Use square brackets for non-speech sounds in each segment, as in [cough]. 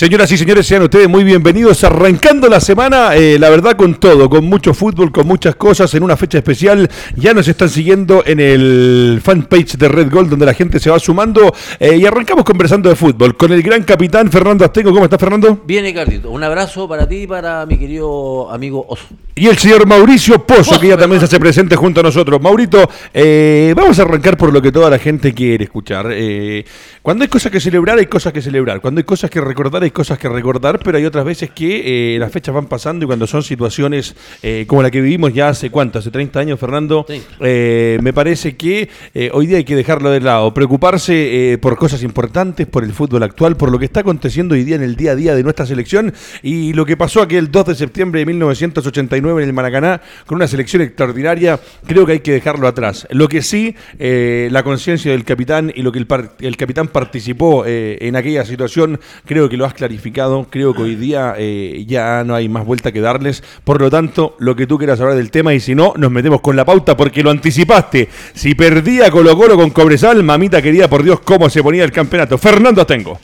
Señoras y señores, sean ustedes muy bienvenidos arrancando la semana, eh, la verdad con todo, con mucho fútbol, con muchas cosas, en una fecha especial. Ya nos están siguiendo en el fanpage de Red Gold, donde la gente se va sumando eh, y arrancamos conversando de fútbol con el gran capitán Fernando Astengo. ¿Cómo estás, Fernando? Bien, Ricardito. Un abrazo para ti y para mi querido amigo Oso. Y el señor Mauricio Pozo, que ya también se hace presente junto a nosotros. Maurito, eh, vamos a arrancar por lo que toda la gente quiere escuchar. Cuando hay cosas que celebrar, hay cosas que celebrar. Cuando hay cosas que recordar, hay cosas que recordar, pero hay otras veces que eh, las fechas van pasando y cuando son situaciones eh, como la que vivimos ya hace cuánto, hace 30 años, Fernando, eh, me parece que hoy día hay que dejarlo de lado, preocuparse por cosas importantes, por el fútbol actual, por lo que está aconteciendo hoy día en el día a día de nuestra selección y lo que pasó aquel 2 de septiembre de 1989 en el Maracaná con una selección extraordinaria, creo que hay que dejarlo atrás. Lo que sí, la conciencia del capitán y lo que el, el capitán participó en aquella situación, creo que lo has clarificado. Creo que hoy día eh, ya no hay más vuelta que darles. Por lo tanto, lo que tú quieras hablar del tema y si no, nos metemos con la pauta porque lo anticipaste. Si perdía Colo Colo con Cobresal, mamita querida, por Dios, cómo se ponía el campeonato. Fernando tengo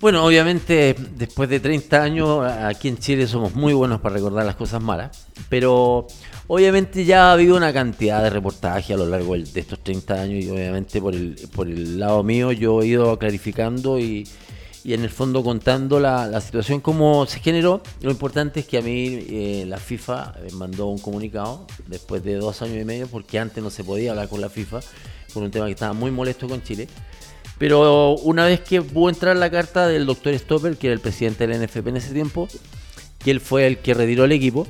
Bueno, obviamente, después de 30 años, aquí en Chile somos muy buenos para recordar las cosas malas, pero obviamente ya ha habido una cantidad de reportajes a lo largo de estos 30 años y obviamente por el, por el lado mío yo he ido clarificando y, y en el fondo contando la, situación como se generó. Lo importante es que a mí eh, la FIFA me mandó un comunicado después de dos años y medio, porque antes no se podía hablar con la FIFA por un tema que estaba muy molesto con Chile. Pero una vez que pudo entrar la carta del doctor Stopper, que era el presidente del NFP en ese tiempo, que él fue el que retiró el equipo,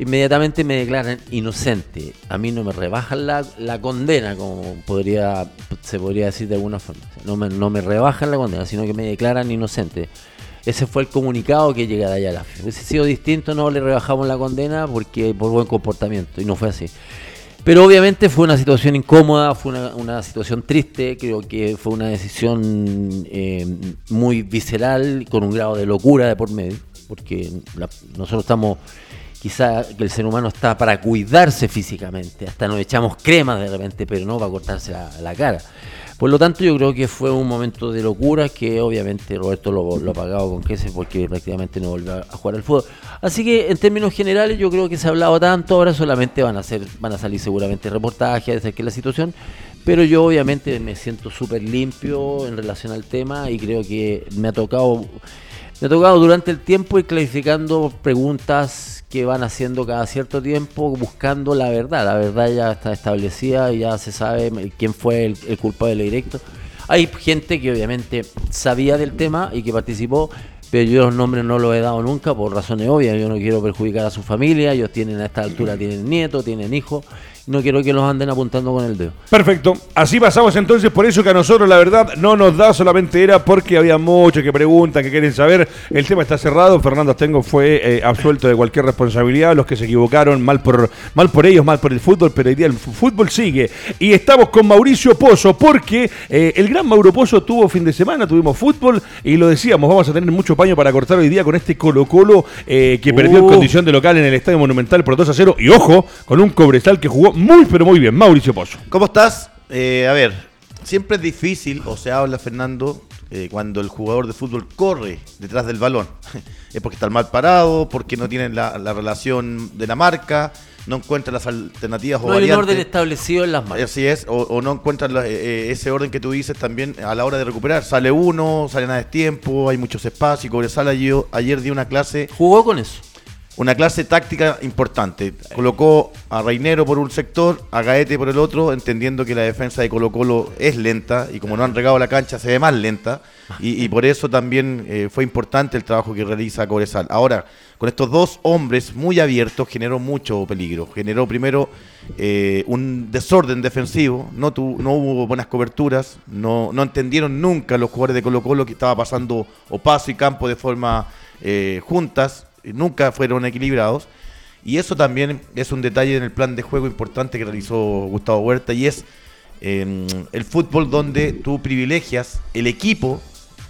inmediatamente me declaran inocente. A mí no me rebajan la, condena, como podría se podría decir de alguna forma. No me, no me rebajan la condena, sino que me declaran inocente. Ese fue el comunicado que llega de allá a la FIFA. Hubiese sido distinto, no le rebajamos la condena porque por buen comportamiento, y no fue así. Pero obviamente fue una situación incómoda, fue una, una situación triste, creo que fue una decisión eh, muy visceral, con un grado de locura de por medio, porque nosotros estamos quizá que el ser humano está para cuidarse físicamente, hasta nos echamos crema de repente, pero no para cortarse la, cara. Por lo tanto, yo creo que fue un momento de locura que obviamente Roberto lo, lo ha pagado con queso porque prácticamente no volvió a jugar al fútbol. Así que en términos generales yo creo que se ha hablado tanto, ahora solamente van a ser, van a salir seguramente reportajes de que la situación, pero yo obviamente me siento súper limpio en relación al tema y creo que me ha tocado me ha tocado durante el tiempo ir clarificando preguntas que van haciendo cada cierto tiempo buscando la verdad. La verdad ya está establecida ya se sabe quién fue el, el culpable directo. Hay gente que obviamente sabía del tema y que participó, pero yo los nombres no los he dado nunca por razones obvias. Yo no quiero perjudicar a su familia, ellos tienen a esta altura, tienen nietos, tienen hijos, no quiero que los anden apuntando con el dedo. Perfecto. Así pasamos entonces, por eso que a nosotros la verdad no nos da solamente era porque había muchos que preguntan, que quieren saber. El tema está cerrado. Fernando Astengo fue eh, absuelto de cualquier responsabilidad. Los que se equivocaron, mal por, mal por ellos, mal por el fútbol, pero hoy día el fútbol sigue. Y estamos con Mauricio Pozo, porque eh, el gran Mauro Pozo tuvo fin de semana, tuvimos fútbol y lo decíamos, vamos a tener mucho paño para cortar hoy día con este Colo Colo eh, que perdió en uh. condición de local en el Estadio Monumental por 2 a 0. Y ojo, con un Cobresal que jugó muy, pero muy bien. Mauricio Pozo. ¿Cómo estás? Eh, a ver, siempre es difícil, o se habla, Fernando, eh, cuando el jugador de fútbol corre detrás del balón. [laughs] es porque está mal parado, porque no tiene la, relación de la marca, no encuentra las alternativas no o hay un orden establecido en las marcas. Así es, o, no encuentra eh, ese orden que tú dices también a la hora de recuperar. Sale uno, salen a destiempo, hay muchos espacios. Y Cobresal ayer, ayer dio una clase. ¿Jugó con eso? Una clase táctica importante. Colocó a Reinero por un sector, a Gaete por el otro, entendiendo que la defensa de Colo Colo es lenta y como no han regado la cancha se ve más lenta. Y, por eso también eh, fue importante el trabajo que realiza Cobresal. Ahora, con estos dos hombres muy abiertos generó mucho peligro. Generó primero eh, un desorden defensivo, no, tu- no hubo buenas coberturas, no, no entendieron nunca los jugadores de Colo Colo que estaba pasando Opaso y Campo de forma eh, juntas, nunca fueron equilibrados. Y eso también es un detalle en el plan de juego importante que realizó Gustavo Huerta y es eh, el fútbol donde tú privilegias el equipo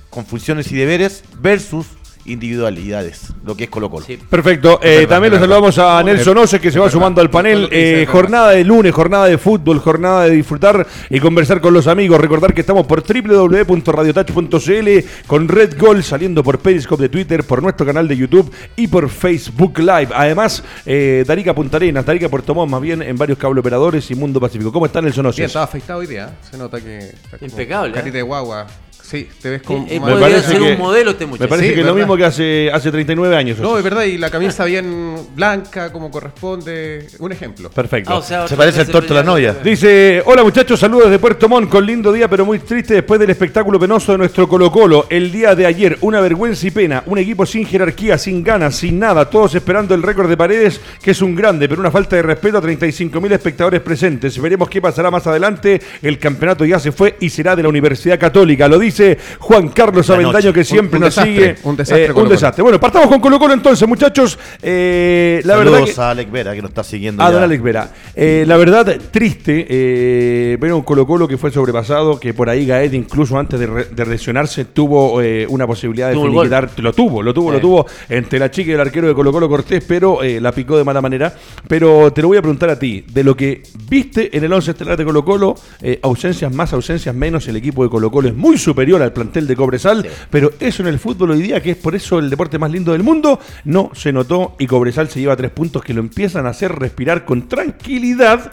con funciones y deberes versus individualidades, lo que es Colo Colo. Sí. Perfecto. Eh, verdad, también verdad. saludamos a Nelson Ose que se va sumando al panel. Eh, jornada de lunes, jornada de fútbol, jornada de disfrutar y conversar con los amigos. Recordar que estamos por www.radiotouch.cl con Red Gold saliendo por Periscope de Twitter, por nuestro canal de YouTube y por Facebook Live. Además, eh, Darica Punta Arenas, Darica Puerto Montt, más bien en varios cable operadores y Mundo Pacífico. ¿Cómo está Nelson Ose? Bien, estaba afeitado hoy día. Se nota que. Impecable, Carita ¿eh? de guagua. Sí, te ves como. Eh, más- podría ser un modelo este muchacho. Me parece Sí, que es lo mismo que hace, hace 39 años. No, es verdad, y la camisa bien blanca, como corresponde. Un ejemplo. Perfecto. Ah, o sea, Se parece al torto de la novia. Dice, hola muchachos, saludos desde Puerto Montt, con lindo día pero muy triste después del espectáculo penoso de nuestro Colo Colo. El día de ayer, una vergüenza y pena, un equipo sin jerarquía, sin ganas, sin nada, todos esperando el récord de paredes, que es un grande, pero una falta de respeto a 35 mil espectadores presentes. Veremos qué pasará más adelante, el campeonato ya se fue y será de la Universidad Católica. Lo dice Juan Carlos La Avendaño noche. que siempre Un- un nos desastre, sigue. un desastre Eh, un desastre. Bueno, partamos con Colo Colo entonces muchachos. Eh, la Saludos verdad que... a Alec Vera que nos está siguiendo. Ah, ya. don Alex Vera. Eh, la verdad, triste eh, ver un Colo Colo que fue sobrepasado, que por ahí Gaed incluso antes de, re- de lesionarse tuvo eh, una posibilidad de Tuvo finiquitar. Lo tuvo, lo tuvo, lo tuvo entre la chica y el arquero de Colo Colo Cortés, pero eh, la picó de mala manera. Pero te lo voy a preguntar a ti, de lo que viste en el 11 estelar de Colo Colo, eh, ausencias más, ausencias menos, el equipo de Colo Colo es muy superior al plantel de Cobresal, pero eso en el fútbol hoy día, que es por eso el deporte más lindo del mundo, no se notó y Cobresal se lleva tres puntos que lo empiezan a hacer respirar con tranquilidad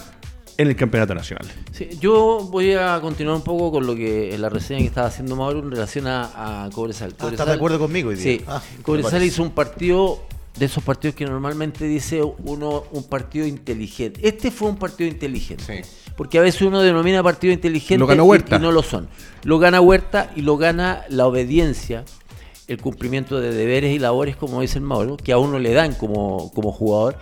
en el campeonato nacional. Sí, yo voy a continuar un poco con lo que la reseña que estaba haciendo Mauro en relación a, a Cobresal. Ah, ¿estás de acuerdo conmigo hoy día? Sí, Ah, Cobresal hizo un partido de esos partidos que normalmente dice uno un partido inteligente. Este fue un partido inteligente. Sí. Porque a veces uno denomina partido inteligente Lo y- Huerta. y no lo son. Lo gana Huerta y lo gana la obediencia, el cumplimiento de deberes y labores, como dice el Mauro, que a uno le dan como, como jugador,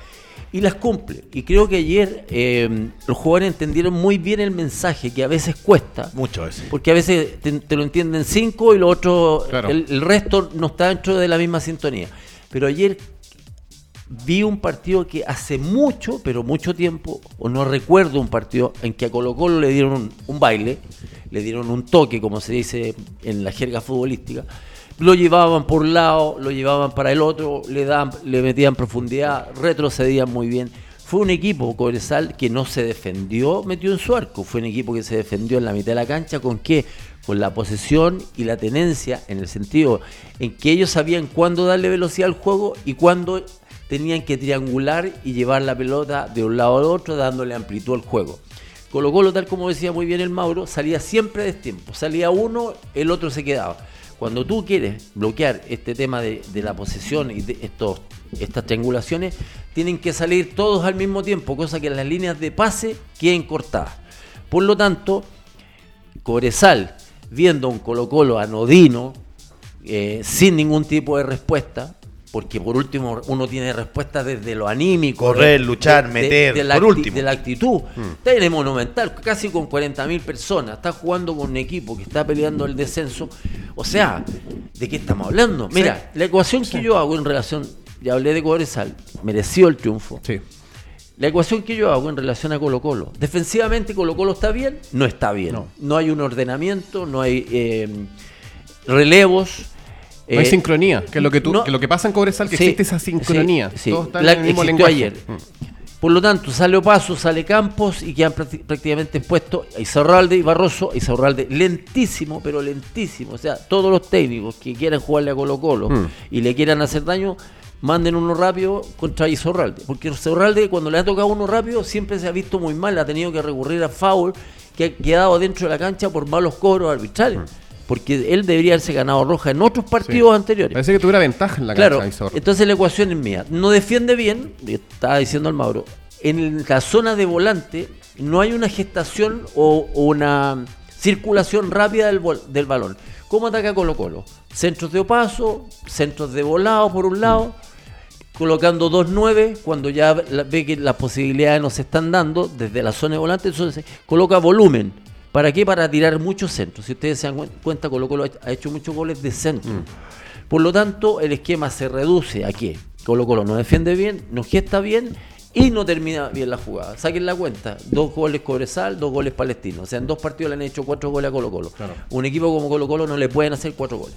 y las cumple. Y creo que ayer eh, los jugadores entendieron muy bien el mensaje, que a veces cuesta. Muchas veces. Porque a veces te, te lo entienden cinco y lo otro, Claro. el, el resto no está dentro de la misma sintonía. Pero ayer vi un partido que hace mucho, pero mucho tiempo, o no recuerdo un partido en que a Colo Colo le dieron un, baile, le dieron un toque, como se dice en la jerga futbolística, lo llevaban por un lado, lo llevaban para el otro, le, le metían profundidad, retrocedían muy bien. Fue un equipo, Cobresal, que no se defendió, metió en su arco. Fue un equipo que se defendió en la mitad de la cancha. ¿Con qué? Con la posesión y la tenencia, en el sentido en que ellos sabían cuándo darle velocidad al juego y cuándo tenían que triangular y llevar la pelota de un lado al otro, dándole amplitud al juego. Colo Colo, tal como decía muy bien el Mauro, salía siempre de tiempo. Salía uno, el otro se quedaba. Cuando tú quieres bloquear este tema de, la posesión y de estos, estas triangulaciones, tienen que salir todos al mismo tiempo, cosa que las líneas de pase queden cortadas. Por lo tanto, Cobresal, viendo un Colo Colo anodino, eh, sin ningún tipo de respuesta, porque por último uno tiene respuesta desde lo anímico. Correr, de- luchar, meter, la por último. De la actitud. Está en el Monumental, casi con 40.000 personas. Está jugando con un equipo que está peleando el descenso. O sea, ¿de qué estamos hablando? Mira, la ecuación que yo hago en relación, ya hablé de Cobresal, mereció el triunfo. Sí. La ecuación que yo hago en relación a Colo Colo. Defensivamente Colo Colo está bien, no está bien. No, No. hay un ordenamiento, no hay eh, relevos. No hay eh, sincronía, que es lo que, tú, no- que lo que pasa en Cobresal, que Sí, existe esa sincronía. sí, sí. Todos están La- en el mismo lenguaje. ayer. Mm. Por lo tanto, sale Opaso, sale Campos y quedan prácti- prácticamente expuestos a Izarralde y Barroso. Izarralde lentísimo, pero lentísimo. O sea, todos los técnicos que quieran jugarle a Colo Colo Mm. y le quieran hacer daño, manden uno rápido contra Izarralde. Porque Izarralde, cuando le ha tocado uno rápido, siempre se ha visto muy mal. Ha tenido que recurrir a foul que ha quedado dentro de la cancha por malos cobros arbitrales. Porque él debería haberse ganado roja en otros partidos Sí. anteriores. Parece que tuviera ventaja en la Claro, cancha. Entonces la ecuación es mía. No defiende bien, estaba diciendo el Mauro, en la zona de volante no hay una gestación o, o una circulación rápida del, del balón. ¿Cómo ataca Colo Colo? Centros de opaso, centros de volado por un lado, colocando 2-9 cuando ya ve que las posibilidades no se están dando desde la zona de volante, entonces coloca volumen. ¿Para qué? Para tirar muchos centros. Si ustedes se dan cuen- cuenta, Colo Colo ha hecho muchos goles de centro. Por lo tanto, el esquema se reduce a que Colo Colo no defiende bien, no gesta bien y no termina bien la jugada. Saquen la cuenta, dos goles Cobresal, dos goles Palestino. O sea, en dos partidos le han hecho cuatro goles a Colo Colo. Un equipo como Colo Colo no le pueden hacer cuatro goles.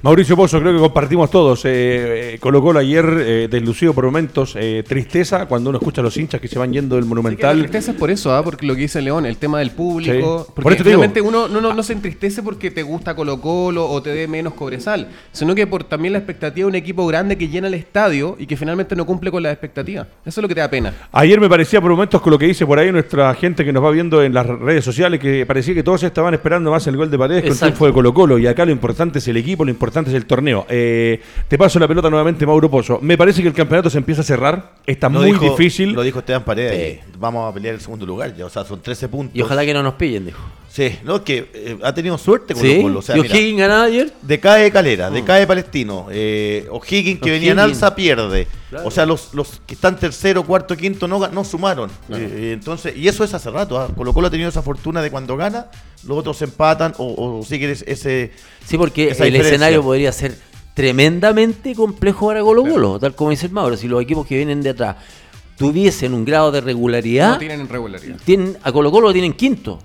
Mauricio Pozo, creo que compartimos todos. Eh, eh, Colo Colo ayer eh, deslucido por momentos. eh, tristeza cuando uno escucha a los hinchas que se van yendo del Sí, que la Monumental. tristeza es por eso, ¿ah? porque lo que dice León, el tema del público. Sí. Porque Por realmente uno no, no, no se entristece porque te gusta Colo Colo o te dé menos Cobresal, sino que por también la expectativa de un equipo grande que llena el estadio y que finalmente no cumple con las expectativas. Eso es lo que te da pena. Ayer me parecía por momentos con lo que dice por ahí nuestra gente que nos va viendo en las redes sociales que parecía que todos estaban esperando más el gol de Paredes con el triunfo de Colo Colo. Y acá lo importante es el equipo, lo importante es el torneo. Eh, te paso la pelota nuevamente, Mauro Pozo. Me parece que el campeonato se empieza a cerrar. Está Lo muy dijo- difícil. Lo dijo Esteban Paredes. Vamos a pelear el segundo lugar. Ya, o sea, son 13 puntos. Y ojalá que no nos pillen, dijo. Sí, no, es que eh, ha tenido suerte con Sí, los Colo. O sea, y O'Higgins ganaba ayer. Decae Calera, decae Palestino, eh, O'Higgins que venía en alza pierde. Claro. O sea, los, los que están tercero, cuarto, quinto no, no sumaron. Eh, entonces, y eso es hace rato. ¿ah? Colo Colo ha tenido esa fortuna de cuando gana, los otros empatan o, o siguen ese, ese- Sí, porque esa el diferencia. escenario podría ser tremendamente complejo para Colo Colo, tal como dice el Mauro. Si los equipos que vienen de atrás tuviesen un grado de regularidad, No tienen irregularidad. tienen, a Colo Colo lo tienen quinto.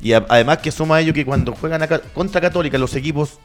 Y a- además que suma a ello que cuando juegan contra Católica los equipos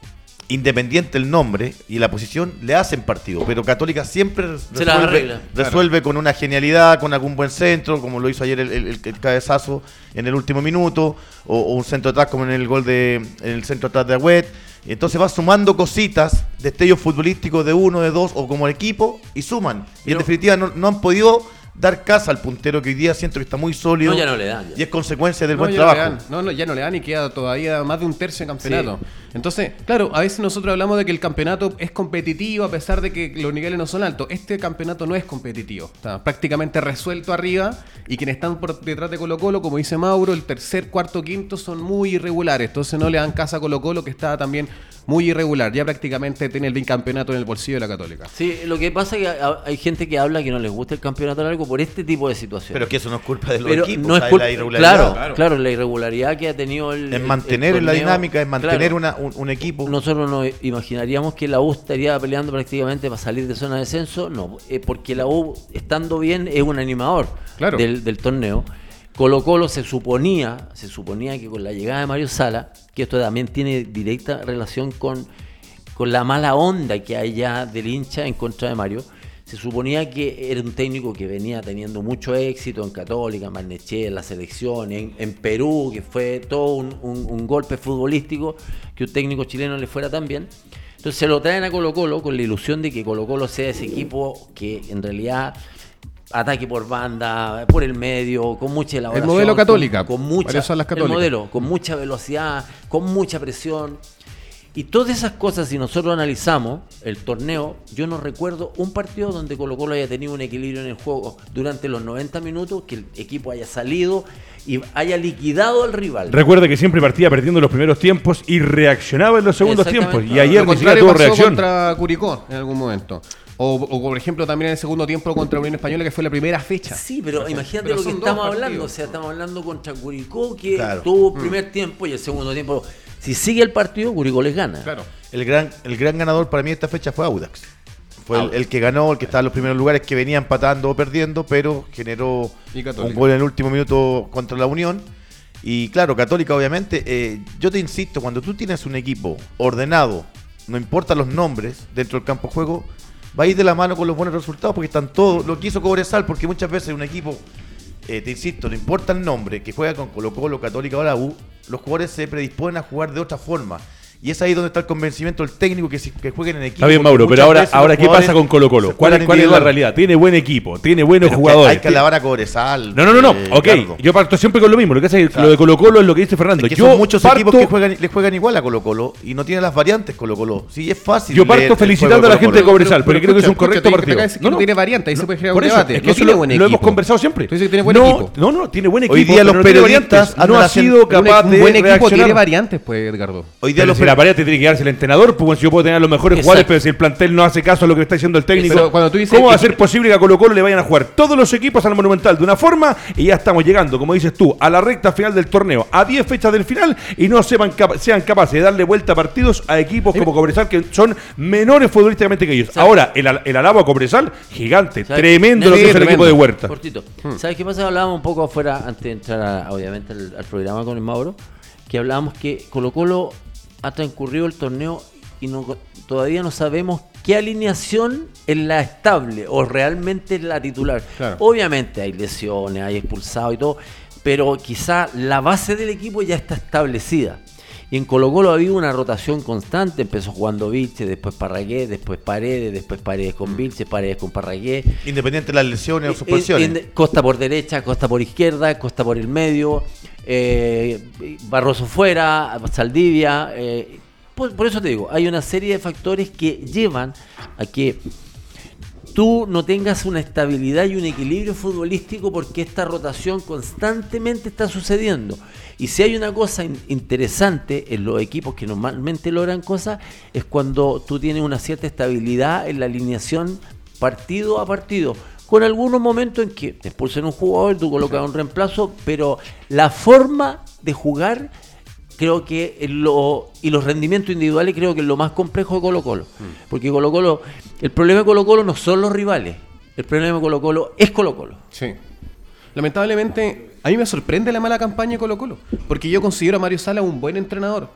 independiente el nombre y la posición le hacen partido, pero Católica siempre res- Se las arregla. resuelve con una genialidad, con algún buen centro, como lo hizo ayer el, el- el cabezazo en el último minuto, o, o un centro atrás como en el gol de en el centro atrás de Agüet. Entonces va sumando cositas, destellos futbolísticos de uno, de dos, o como equipo, y suman. Y en definitiva no, no han podido dar casa al puntero que hoy día siento que está muy sólido. No, ya no le dan, ya. Y es consecuencia del No, buen no trabajo. No, no, ya no le dan y queda todavía más de un tercio de campeonato. Entonces, claro, a veces nosotros hablamos de que el campeonato es competitivo a pesar de que los niveles no son altos. Este campeonato no es competitivo. Está prácticamente resuelto arriba y quienes están por detrás de Colo Colo, como dice Mauro, el tercer, cuarto, quinto son muy irregulares. Entonces no le dan casa a Colo Colo que está también muy irregular. Ya prácticamente tiene el bicampeonato en el bolsillo de la Católica. Sí, lo que pasa es que ha- hay gente que habla que no les gusta el campeonato largo por este tipo de situaciones. Pero que eso no es culpa de los Pero equipos, no es culpa- la irregularidad. Claro, claro, la irregularidad que ha tenido el. Es el- mantener el en la dinámica, es mantener Claro. una, un, un equipo. Nosotros nos imaginaríamos que la U estaría peleando prácticamente para salir de zona de descenso. No, eh, porque la U, estando bien, es un animador Claro. del, del torneo. Colo Colo se suponía, se suponía que con la llegada de Mario Sala, que esto también tiene directa relación con, con la mala onda que hay ya del hincha en contra de Mario, se suponía que era un técnico que venía teniendo mucho éxito en Católica, en Barnechea, en la selección, en, en Perú, que fue todo un, un- un golpe futbolístico que un técnico chileno le fuera tan bien. Entonces se lo traen a Colo Colo con la ilusión de que Colo Colo sea ese equipo que en realidad ataque por banda, por el medio, con mucha elaboración. modelo con- Católica, Con, mucha, varias son las el católicas. modelo, con mucha velocidad, con mucha presión. Y todas esas cosas, si nosotros analizamos el torneo, yo no recuerdo un partido donde Colo Colo haya tenido un equilibrio en el juego durante los 90 minutos, que el equipo haya salido y haya liquidado al rival. Recuerde que siempre partía perdiendo los primeros tiempos y reaccionaba en los segundos tiempos. Y ayer Lo contrario pasó reacción. contra Curicó en algún momento. O, o, por ejemplo también en el segundo tiempo contra Unión Española que fue la primera fecha. Sí, pero imagínate Pero lo que estamos partidos. hablando. O sea, estamos hablando contra Curicó, que Claro. tuvo primer tiempo y el segundo tiempo. Si sigue el partido, Curicó les gana. Claro. El gran, el gran ganador para mí de esta fecha fue Audax. Fue el, Audax. el que ganó, el que estaba en los primeros lugares, que venía empatando o perdiendo, pero generó un gol en el último minuto contra la Unión. Y claro, Católica obviamente, eh, yo te insisto, cuando tú tienes un equipo ordenado, no importa los nombres dentro del campo de juego, va a ir de la mano con los buenos resultados porque están todos, lo que hizo Cobresal, porque muchas veces un equipo, eh, te insisto, no importa el nombre, que juega con Colo Colo, Católica o la los jugadores se predisponen a jugar de otra forma. Y es ahí donde está el convencimiento del técnico que, que jueguen en equipo. Está bien, Mauro, pero ahora, ahora ¿qué pasa con Colo Colo? ¿Cuál, cuál es la realidad? Tiene buen equipo, tiene buenos Pero que jugadores. Hay que alabar a Cobresal. No, no, no, no. eh, ok, yo parto siempre con lo mismo. Lo que pasa es que Claro. lo de Colo Colo es lo que dice Fernando. Es que yo son muchos parto, equipos que juegan, le juegan igual a Colo Colo y no tienen las variantes Colo Colo. Sí, es fácil. Yo parto el felicitando a la gente de. Cobresal, porque creo que es un escucha, correcto partido. no tiene variante, ahí se puede generar un eso, debate. Es que eso lo, hemos conversado siempre. Tú dices que tiene buen no, equipo. No, no, tiene buen equipo. Hoy día pero los periodistas variantes. no ha sido Un, capaz un de buen equipo tiene variantes, pues, Edgardo. Hoy día Pero los si la variante tiene que darse el entrenador, pues bueno, si yo puedo tener los mejores Exacto. jugadores, pero si el plantel no hace caso a lo que está diciendo el técnico, Pero cuando tú dices ¿cómo va a ser posible que a Colo Colo le vayan a jugar todos los equipos al Monumental de una forma y ya estamos llegando, como dices tú, a la recta final del torneo, a 10 fechas del final y no sepan capa- sean capaces de darle vuelta a partidos a equipos como Cobresal que son menores futbolísticamente que ellos? Ahora, el, el alabo a Cobresal, gigante, tremendo lo que es el equipo de Huerta. Cortito. ¿Sabes qué pasa? Hablábamos un poco afuera, antes de entrar a- obviamente al, al programa con el Mauro, que hablábamos que Colo Colo ha transcurrido el torneo y no, todavía no sabemos qué alineación es la estable o realmente es la titular. Claro. Obviamente hay lesiones, hay expulsados y todo, pero quizá la base del equipo ya está establecida. Y en Colo Colo ha habido una rotación constante, empezó jugando Vilche, después Parragué, después Paredes, después Paredes con Vilche, Paredes con Parragué. Independiente de las lesiones o Eh, suspensiones. en- costa por derecha, Costa por izquierda, Costa por el medio, eh, Barroso fuera, Saldivia. eh, por, por eso te digo, hay una serie de factores que llevan a que tú no tengas una estabilidad y un equilibrio futbolístico porque esta rotación constantemente está sucediendo. Y si hay una cosa in- interesante en los equipos que normalmente logran cosas, es cuando tú tienes una cierta estabilidad en la alineación partido a partido. Con algunos momentos en que te expulsan un jugador, tú colocas un reemplazo, pero la forma de jugar creo que lo y los rendimientos individuales creo que es lo más complejo de Colo Colo porque Colo Colo el problema de Colo Colo no son los rivales el problema de Colo Colo es Colo Colo Sí. Lamentablemente, a mí me sorprende la mala campaña de Colo Colo. Porque yo considero a Mario Sala un buen entrenador.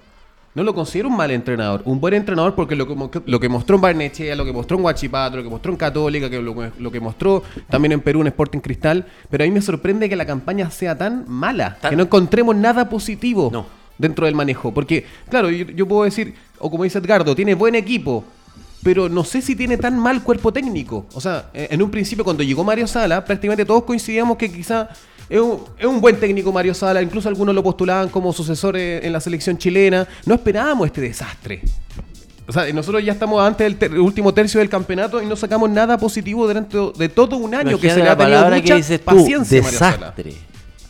No lo considero un mal entrenador. Un buen entrenador porque lo que, mo- lo que mostró en Barnechea, lo que mostró en Huachipato, lo que mostró en Católica, que lo, lo que mostró también en Perú en Sporting Cristal. Pero a mí me sorprende que la campaña sea tan mala. Tan- Que no encontremos nada positivo No. dentro del manejo. Porque, claro, yo, yo puedo decir, o como dice Edgardo, tiene buen equipo. Pero no sé si tiene tan mal cuerpo técnico. O sea, eh, en un principio cuando llegó Mario Sala, prácticamente todos coincidíamos que quizá es un, es un buen técnico Mario Sala. Incluso algunos lo postulaban como sucesor en la selección chilena. No esperábamos este desastre. O sea, nosotros ya estamos antes del ter- último tercio del campeonato y no sacamos nada positivo dentro de todo un año que se le ha tenido mucha que dices tú paciencia Mario Sala.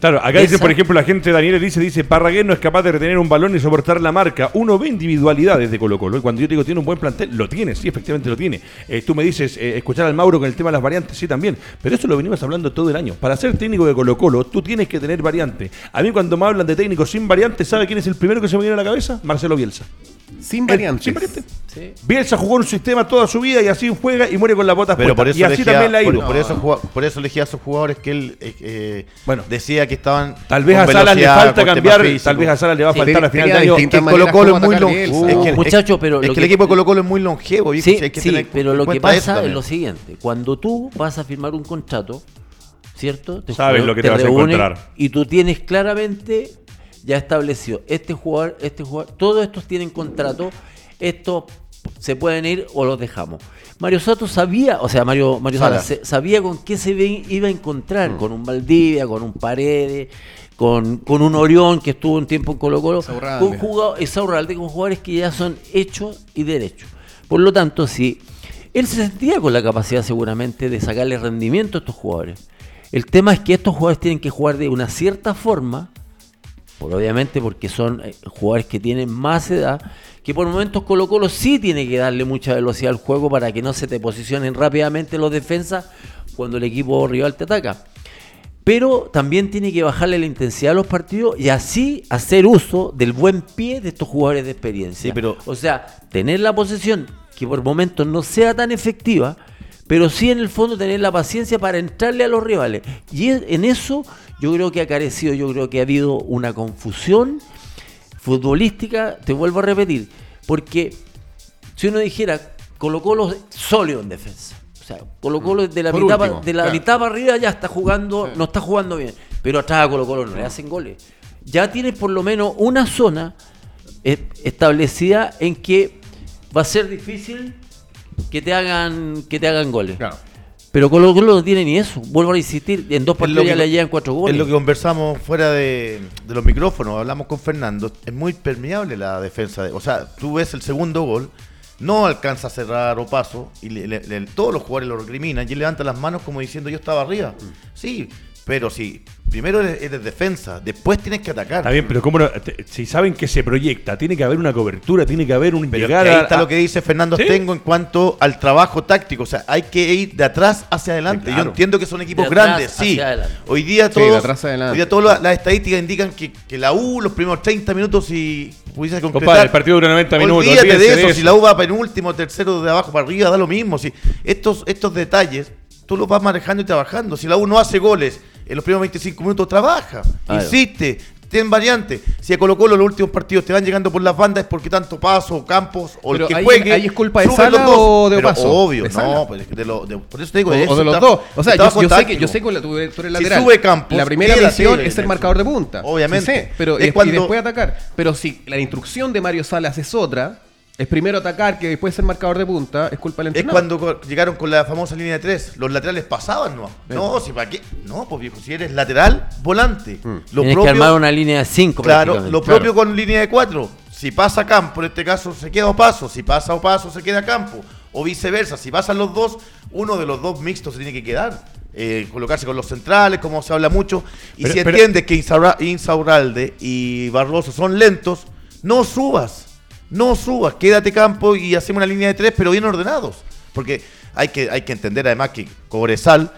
Claro, acá dice, por ejemplo, la gente, Daniel dice, dice, Parragués no es capaz de retener un balón y soportar la marca. Uno ve individualidades de Colo Colo. Y cuando yo te digo, tiene un buen plantel, lo tiene, sí, efectivamente lo tiene. Eh, tú me dices, eh, escuchar al Mauro con el tema de las variantes, sí, también. Pero eso lo venimos hablando todo el año. Para ser técnico de Colo Colo, tú tienes que tener variantes. A mí cuando me hablan de técnicos sin variantes, ¿sabe quién es el primero que se me viene a la cabeza? Marcelo Bielsa. Sin variantes. sin variantes. ¿sí? Bielsa jugó un sistema toda su vida y así juega y muere con las botas Pero por eso, y así elegía- también le ha por, por eso, juga- por eso elegía a esos jugadores que él eh, eh, Bueno. decía que estaban. Tal vez a Salas le falta cambiar, tal vez a Salas le va a Sí, faltar a final de año. Que Colo Colo es muy longevo. Es que, es- pero es lo que que- el equipo de Colo Colo es muy longevo. Sí, si hay que sí, tener pero en lo que pasa es lo siguiente. Cuando tú vas a firmar un contrato, ¿cierto? Te Sabes lo que te vas a encontrar. Y tú tienes claramente ya establecido, este jugador, este jugador, todos estos tienen contrato, estos se pueden ir o los dejamos. Mario Soto sabía, o sea, Mario, Mario Sala, sabía con qué se iba a encontrar, Mm. con un Valdivia, con un Paredes, con, con un Orión que estuvo un tiempo en Colo Colo, Saurralde. con jugadores, Saurralde, con jugadores que ya son hechos y derechos. Por lo tanto, si él se sentía con la capacidad seguramente de sacarle rendimiento a estos jugadores. El tema es que estos jugadores tienen que jugar de una cierta forma, por obviamente porque son eh, jugadores que tienen más edad, que por momentos Colo Colo sí tiene que darle mucha velocidad al juego para que no se te posicionen rápidamente los defensas cuando el equipo rival te ataca. Pero también tiene que bajarle la intensidad a los partidos y así hacer uso del buen pie de estos jugadores de experiencia. Sí, pero- O sea, tener la posesión que por momentos no sea tan efectiva, pero sí en el fondo tener la paciencia para entrarle a los rivales. Y en eso yo creo que ha carecido, yo creo que ha habido una confusión futbolística, te vuelvo a repetir, porque si uno dijera Colo Colo sólido en defensa. O sea, Colo Colo de la, Por mitad, pa- último, de la claro. mitad para arriba ya está jugando, Sí. no está jugando bien. Pero atrás a Colo Colo no le hacen goles. Ya tienes por lo menos una zona eh, establecida en que va a ser difícil que te hagan que te hagan goles. Claro. Pero Colo Colo no tiene ni eso. Vuelvo a insistir, en dos partidos ya le llegan cuatro goles. Es lo que conversamos fuera de, de los micrófonos, hablamos con Fernando. Es muy permeable la defensa. de- o sea, tú ves el segundo gol, no alcanza a cerrar o paso, y le- le- le- todos los jugadores lo recriminan y él levanta las manos como diciendo yo estaba arriba. Sí, pero si primero eres, eres defensa, después tienes que atacar. Está bien, pero ¿cómo no- te- si saben que se proyecta, tiene que haber una cobertura, tiene que haber un Pero llegar que ahí está a- lo que dice Fernando ¿Sí? Astengo en cuanto al trabajo táctico. O sea, hay que ir de atrás hacia adelante. Sí, claro. Yo entiendo que son equipos De atrás grandes, sí. Hoy día Sí, todos, de atrás adelante. hoy día todas las, las estadísticas indican que, que la U los primeros 30 minutos si pudiese concretar. Compadre, el partido dura 90 minutos. Olvídate de olvídese eso, si la U va penúltimo, tercero de abajo para arriba, da lo mismo. Si estos, estos detalles tú los vas manejando y trabajando. Si la U no hace goles en los primeros 25 minutos, trabaja, Claro. insiste, ten variante. Si a Colo Colo los últimos partidos te van llegando por las bandas es porque tanto paso, campos o Pero el que ahí- juegue. ahí es culpa de Sala los dos. o de Opaso? Obvio, De no, pues, de lo- de- por eso te digo, O, eso o de los está- dos. O sea, yo, sé que, yo sé que la- tú, tú eres Si lateral. sube Campos, la primera misión es el- marcador de punta. Obviamente. Sí sé, pero Es y, y cuando- después atacar. Pero si la instrucción de Mario Salas es otra, es primero atacar que después ser marcador de punta, es culpa del Es cuando llegaron con la famosa línea de tres. Los laterales pasaban, ¿no? No, si para qué. No, pues viejo, si eres lateral, volante. Mm. Lo Tienes que armar una línea de cinco Claro, lo propio con línea de cuatro. Si pasa campo, en este caso se queda paso. Si pasa o paso, se queda campo. O viceversa. Si pasan los dos, uno de los dos mixtos se tiene que quedar. Eh, colocarse con los centrales, como se habla mucho. Y Pero- si pero- entiendes que Insaurralde y Barroso son lentos, no subas. No subas. Quédate campo y hacemos una línea de tres, pero bien ordenados. Porque hay que, hay que entender además que Cobresal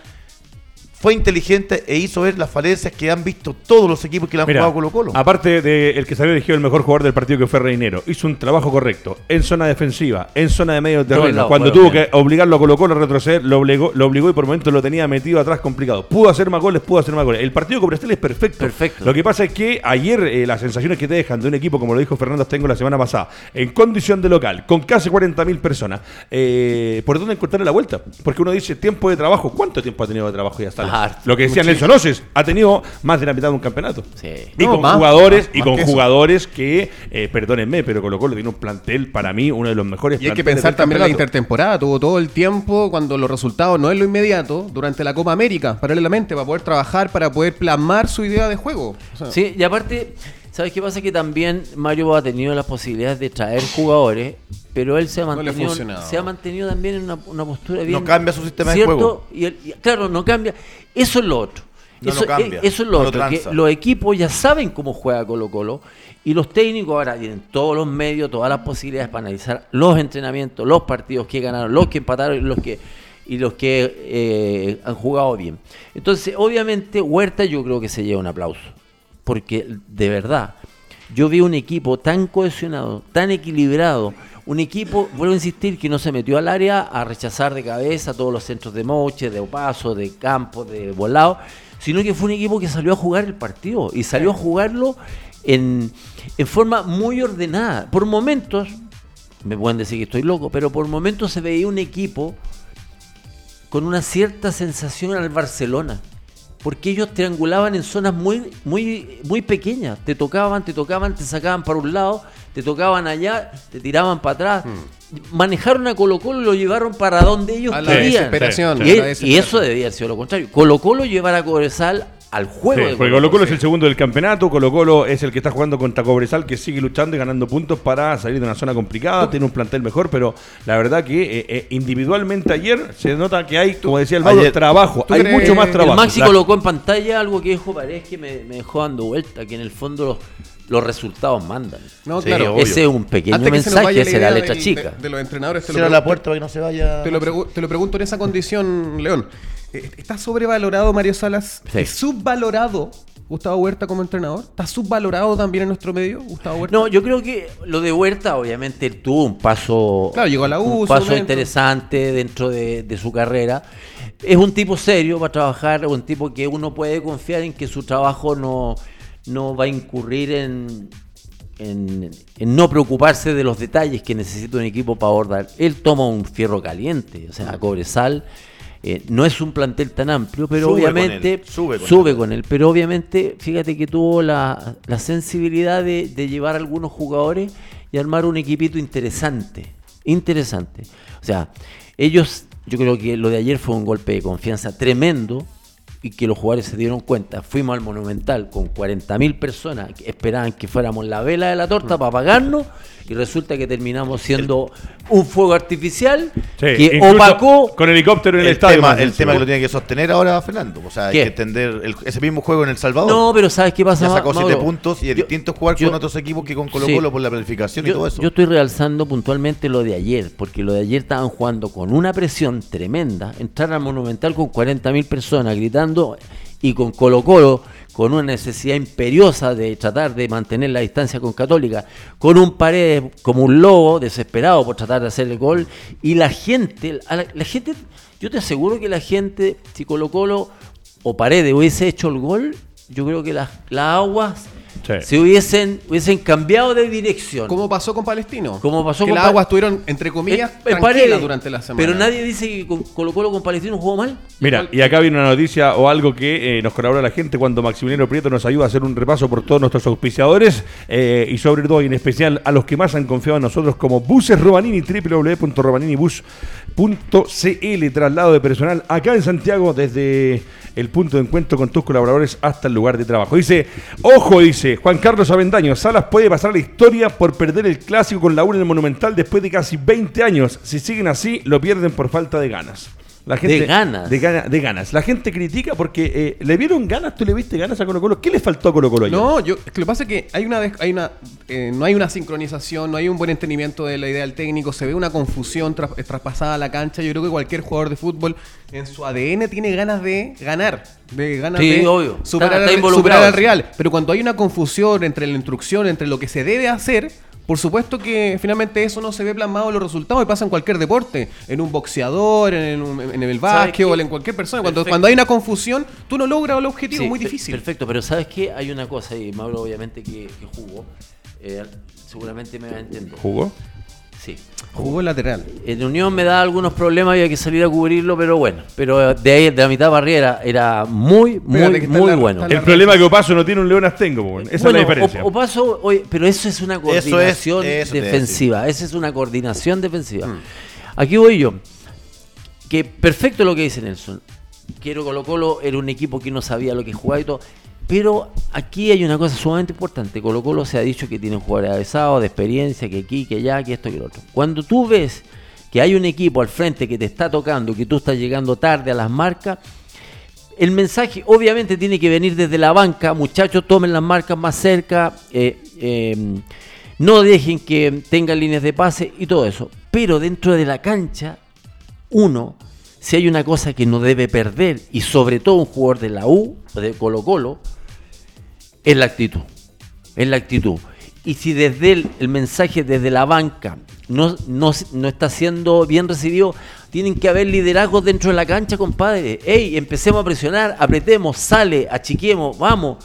fue inteligente e hizo ver las falencias que han visto todos los equipos que le han Mira, jugado Colo Colo. aparte de el que salió elegido el mejor jugador del partido que fue Reinero, hizo un trabajo correcto en zona defensiva, en zona de medio terreno. lados Cuando tuvo bien. que obligarlo a Colo Colo a retroceder, lo obligó, lo obligó y por momentos lo tenía metido atrás complicado. Pudo hacer más goles, pudo hacer más goles. El partido con Cobresal es perfecto. Perfecto. Lo que pasa es que ayer eh, las sensaciones que te dejan de un equipo, como lo dijo Fernando Tengo la semana pasada, en condición de local, con casi 40.000 personas, eh, ¿por dónde encontrar la vuelta? Porque uno dice tiempo de trabajo. ¿Cuánto tiempo ha tenido de trabajo ya está? Harto. Lo que decía Nelson Oces, ha tenido más de la mitad de un campeonato. Sí. Y No, con más, jugadores, más, y más con que jugadores que, eh, perdónenme, pero Colo Colo tiene un plantel, para mí, uno de los mejores Y hay que pensar también en la intertemporada. Tuvo todo el tiempo cuando los resultados no es lo inmediato durante la Copa América, paralelamente, para poder trabajar, para poder plasmar su idea de juego. O sea, Sí, y aparte, ¿sabes qué pasa? Que también Mario ha tenido las posibilidades de traer jugadores, pero él se ha mantenido, se ha mantenido también en una, una postura bien. No cambia su sistema de juego. Y él- y- claro, no cambia. Eso es lo otro. No eso, lo cambia, eh, eso es lo no lo otro. que tranza. los equipos ya saben cómo juega Colo Colo y los técnicos ahora tienen todos los medios, todas las posibilidades para analizar los entrenamientos, los partidos que ganaron, los que empataron y los que y los que eh, han jugado bien. Entonces, obviamente, Huerta yo creo que se lleva un aplauso. Porque de verdad, yo vi un equipo tan cohesionado, tan equilibrado, un equipo, vuelvo a insistir, que no se metió al área a rechazar de cabeza todos los centros de Moche, de Opaso, de Campo, de Volado, sino que fue un equipo que salió a jugar el partido y salió a jugarlo en, en forma muy ordenada. Por momentos, me pueden decir que estoy loco, pero por momentos se veía un equipo con una cierta sensación al Barcelona. Porque ellos triangulaban en zonas muy, muy, muy pequeñas. Te tocaban, te tocaban, te sacaban para un lado, te tocaban allá, te tiraban para atrás. Manejaron a Colo Colo y lo llevaron para donde ellos Hmm. La querían. desesperación, Y, a la y desesperación. eso debía haber sido lo contrario. Colo Colo llevar a Cobresal al juego. Sí, de porque Colo Colo es el segundo del campeonato, Colo Colo es el que está jugando contra Cobresal, que sigue luchando y ganando puntos para salir de una zona complicada, tiene un plantel mejor, pero la verdad que eh, eh, individualmente ayer se nota que hay, como decía el Mauro, trabajo, ¿tú hay crees- mucho más trabajo. El Maxi La- colocó en pantalla algo que dijo Paredes que me, me dejó dando vuelta, que en el fondo los, los resultados mandan. No, Sí, claro. obvio. Ese es un pequeño Antes que se nos mensaje, vaya esa es la letra chica. De, de los entrenadores, te lo, la puerta para que no se vaya. te lo pregu- te lo pregunto en esa condición, León. Eh, ¿Está sobrevalorado Mario Salas? Sí. ¿Y subvalorado Gustavo Huerta como entrenador? ¿Está subvalorado también en nuestro medio, Gustavo Huerta? No, yo creo que lo de Huerta, obviamente, él tuvo un paso, Claro, llegó a la U, un paso interesante dentro de, de su carrera. Es un tipo serio para trabajar, un tipo que uno puede confiar en que su trabajo no, no va a incurrir en, en, en no preocuparse de los detalles que necesita un equipo para abordar. Él toma un fierro caliente, o sea, Cobresal Eh, no es un plantel tan amplio, pero Sube con obviamente él, sube sube, con con, él. Pero obviamente, fíjate que tuvo la, la sensibilidad de, de llevar a algunos jugadores y armar un equipito interesante. Interesante. O sea, ellos, yo creo que lo de ayer fue un golpe de confianza tremendo y que los jugadores se dieron cuenta. Fuimos al Monumental con 40.000 personas que esperaban que fuéramos la vela de la torta para pagarnos y resulta que terminamos siendo un fuego artificial Sí, que opacó Con helicóptero en el, El, estadio. tema, el tema que lo tiene que sostener ahora Fernando. O sea, hay que entender el- ese mismo juego en El Salvador. No, pero ¿sabes qué pasa? ya sacó Mauro? siete puntos y es Yo- distinto jugar yo- con otros equipos que con Colo Sí. Por la planificación y yo, todo eso. yo estoy realzando puntualmente lo de ayer, porque lo de ayer estaban jugando con una presión tremenda, entrar al Monumental con 40.000 personas gritando y con Colo Colo con una necesidad imperiosa de tratar de mantener la distancia con Católica, con un pared como un lobo desesperado por tratar de hacer el gol y la gente, la gente, yo te aseguro que la gente, si Colo Colo o Paredes hubiese hecho el gol, yo creo que las, las aguas Sí. se hubiesen, hubiesen cambiado de dirección. ¿Cómo pasó con Palestino? Como pasó que con las aguas estuvieron, entre comillas, Eh, eh, tranquilas Paredes, durante la semana. Pero nadie dice que con- Colo Colo con Palestino jugó mal. Mira, y acá viene una noticia o algo que eh, nos colabora la gente cuando Maximiliano Prieto nos ayuda a hacer un repaso por todos nuestros auspiciadores eh, y sobre todo y en especial a los que más han confiado en nosotros como Buses Romanini, www.romaninibus.cl, traslado de personal acá en Santiago desde el punto de encuentro con tus colaboradores hasta el lugar de trabajo. Dice, ojo, dice Juan Carlos Avendaño, Salas puede pasar a la historia por perder el clásico con la U en el Monumental después de casi 20 años. Si siguen así, lo pierden por falta de ganas. La gente, De ganas. De, gana- de ganas. La gente critica porque eh, le vieron ganas, tú le viste ganas a Colo Colo. ¿Qué le faltó a Colo Colo ayer? No, yo, es que lo que pasa es que hay una, hay una eh, no hay una sincronización, no hay un buen entendimiento de la idea del técnico, se ve una confusión tras- traspasada a la cancha. Yo creo que cualquier jugador de fútbol en su ADN tiene ganas de ganar, de ganas Sí, de obvio. superar, Está- está al, superar al. Real. Pero cuando hay una confusión entre la instrucción, entre lo que se debe hacer, por supuesto que finalmente eso no se ve plasmado en los resultados y pasa en cualquier deporte, en un boxeador, en, un- en el ¿Sabes básquet o en cualquier persona. Cuando, hay una confusión, tú no logras el objetivo, Sí, muy difícil. Perfecto, pero ¿sabes qué? Hay una cosa, y Mauro obviamente que, que jugó, eh, seguramente me va a entender. ¿Jugó? Sí. Jugó lateral. En Unión me da algunos problemas, había que salir a cubrirlo, pero bueno. Pero de ahí, de la mitad para arriba era, era muy, muy, muy la- bueno. El problema es que Opaso no tiene un León Astengo, esa Bueno, es la diferencia. O, o paso, oye, pero eso es una coordinación eso a defensiva. Esa es una coordinación defensiva. Aquí voy yo. Que perfecto lo que dice Nelson. Quiero Colo Colo era un equipo que no sabía lo que jugaba y todo. Pero aquí hay una cosa sumamente importante. Colo Colo se ha dicho que tienen jugadores avesados, de experiencia, que aquí, que allá, que esto, que lo otro. Cuando tú ves que hay un equipo al frente que te está tocando, que tú estás llegando tarde a las marcas, el mensaje obviamente tiene que venir desde la banca, muchachos, tomen las marcas más cerca, eh, eh, no dejen que tengan líneas de pase y todo eso. Pero dentro de la cancha, uno, si hay una cosa que no debe perder, y sobre todo un jugador de la U de Colo Colo, es la actitud. Es la actitud. Y si desde el, el mensaje desde la banca no, no, no está siendo bien recibido, tienen que haber liderazgos dentro de la cancha, compadre. Ey, empecemos a presionar, apretemos, sale, achiquemos, vamos.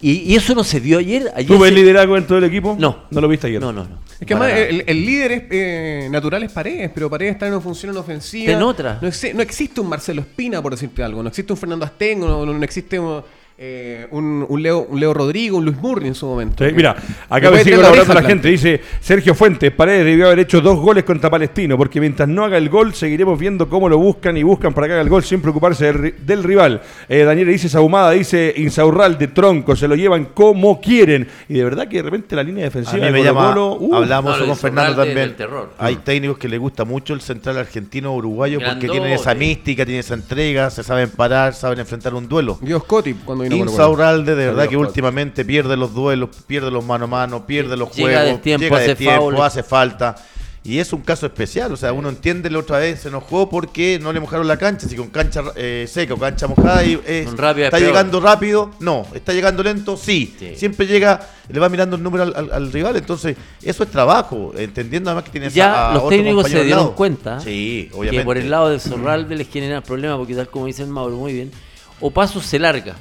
Y, y eso no se vio ayer. ayer ¿Tú ves se- liderazgo dentro del equipo? No. ¿No lo viste ayer? No, no, no. Es que además el, el líder es, eh, natural es Paredes, pero Paredes está en una función en ofensiva. En otra. No, exi- no existe un Marcelo Espina, por decirte algo. No existe un Fernando Astengo, no, no- no existe un, eh, un- un Leo, un Leo Rodrigo, un Luis Murri en su momento. Sí, mira, acá Le me sigue la colaborando la al gente. Dice Sergio Fuentes, Paredes debió haber hecho dos goles contra Palestino, porque mientras no haga el gol, seguiremos viendo cómo lo buscan y buscan para que haga el gol sin preocuparse del, ri- del rival. Eh, Daniel dice Sahumada, dice Insaurral de Tronco, se lo llevan como quieren. Y de verdad que de repente la línea A defensiva mí me de llama, uh, hablamos No, con Fernando también. terror. Hay técnicos que les gusta mucho el central argentino uruguayo porque tienen esa mística, tienen esa entrega, se saben parar, saben enfrentar un duelo. Dios Coti cuando Colo-Colo. Insaurralde, de verdad que últimamente pierde los duelos, pierde los mano a mano, pierde los Llega juegos, tiempo, llega de tiempo, hace falta. Y es un caso especial, o sea, uno entiende la otra vez se enojó porque no le mojaron la cancha, si con cancha eh, seca o cancha mojada y, eh, está es llegando rápido, no, está llegando lento, sí. Sí. Siempre llega, le va mirando el número al, al- al rival, entonces eso es trabajo, entendiendo además que tienes Ya a- a los otro técnicos se dieron cuenta Sí, que por el lado de Zorralde les genera problemas, porque tal como dice el Mauro, muy bien, Opaso se larga.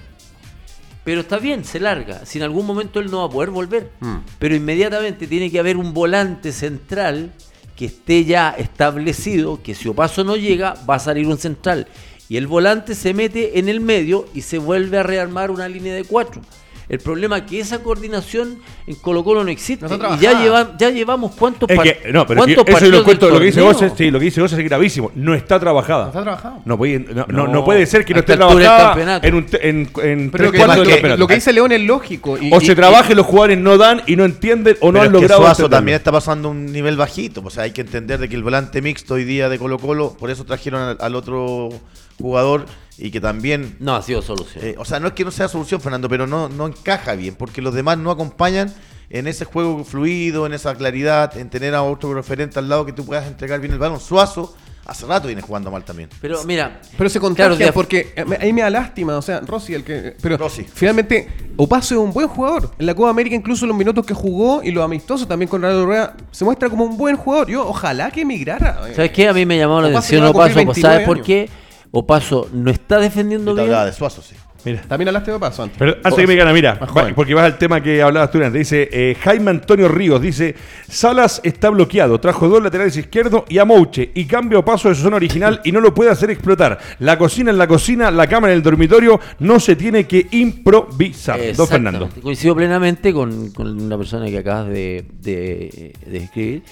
Pero está bien, se larga. Si en algún momento él no va a poder volver. Mm. Pero inmediatamente tiene que haber un volante central que esté ya establecido que si Opaso no llega, va a salir un central. Y el volante se mete en el medio y se vuelve a rearmar una línea de cuatro. El problema es que esa coordinación en Colo Colo no existe. No y ya, trabajada. lleva- ya llevamos cuántos Es que, no, pero es que cuántos eso yo lo cuento, lo que dice. Goces, sí, lo que dice Goces es gravísimo. No está trabajada. No está trabajado. No, puede, no, no- No, no puede ser que no esté trabajada en, un en, en Pero tres cuartos del campeonato. lo que dice León es lógico. y- o y- se y- trabaja y los jugadores no dan y no entienden o no Pero han es que logrado Suazo entenderlo. también está pasando un nivel bajito. O sea, hay que entender de que el volante mixto hoy día de Colo Colo, por eso trajeron al, al otro jugador y que también... No ha sido solución. eh, o sea, no es que no sea solución, Fernando, pero no, no encaja bien, porque los demás no acompañan en ese juego fluido, en esa claridad, en tener a otro referente al lado que tú puedas entregar bien el balón. Suazo hace rato viene jugando mal también. Pero mira, Pero se contagia claro, porque eh, ahí me da lástima, o sea, Rossi el que pero Rossi. finalmente Opaso es un buen jugador. En la Copa América incluso los minutos que jugó y los amistosos también con Ronaldo Rueda se muestra como un buen jugador. Yo ojalá que emigrara. ¿Sabes qué? A mí me llamó la Opaso atención Opaso. pues, 29 ¿Sabes por qué? Opaso no está defendiendo bien. hablaba de Suazo, sí. Mira. También hablaste de Opaso antes. Pero antes que me gana, mira, va- porque vas al tema que hablabas tú antes. Dice eh, Jaime Antonio Ríos, dice, Salas está bloqueado, trajo dos laterales izquierdos y a Mouche y cambio paso de su zona original y no lo puede hacer explotar. La cocina en la cocina, la cama en el dormitorio, no se tiene que improvisar. Don. Fernando. Coincido plenamente con, con la persona que acabas de, de- de escribir.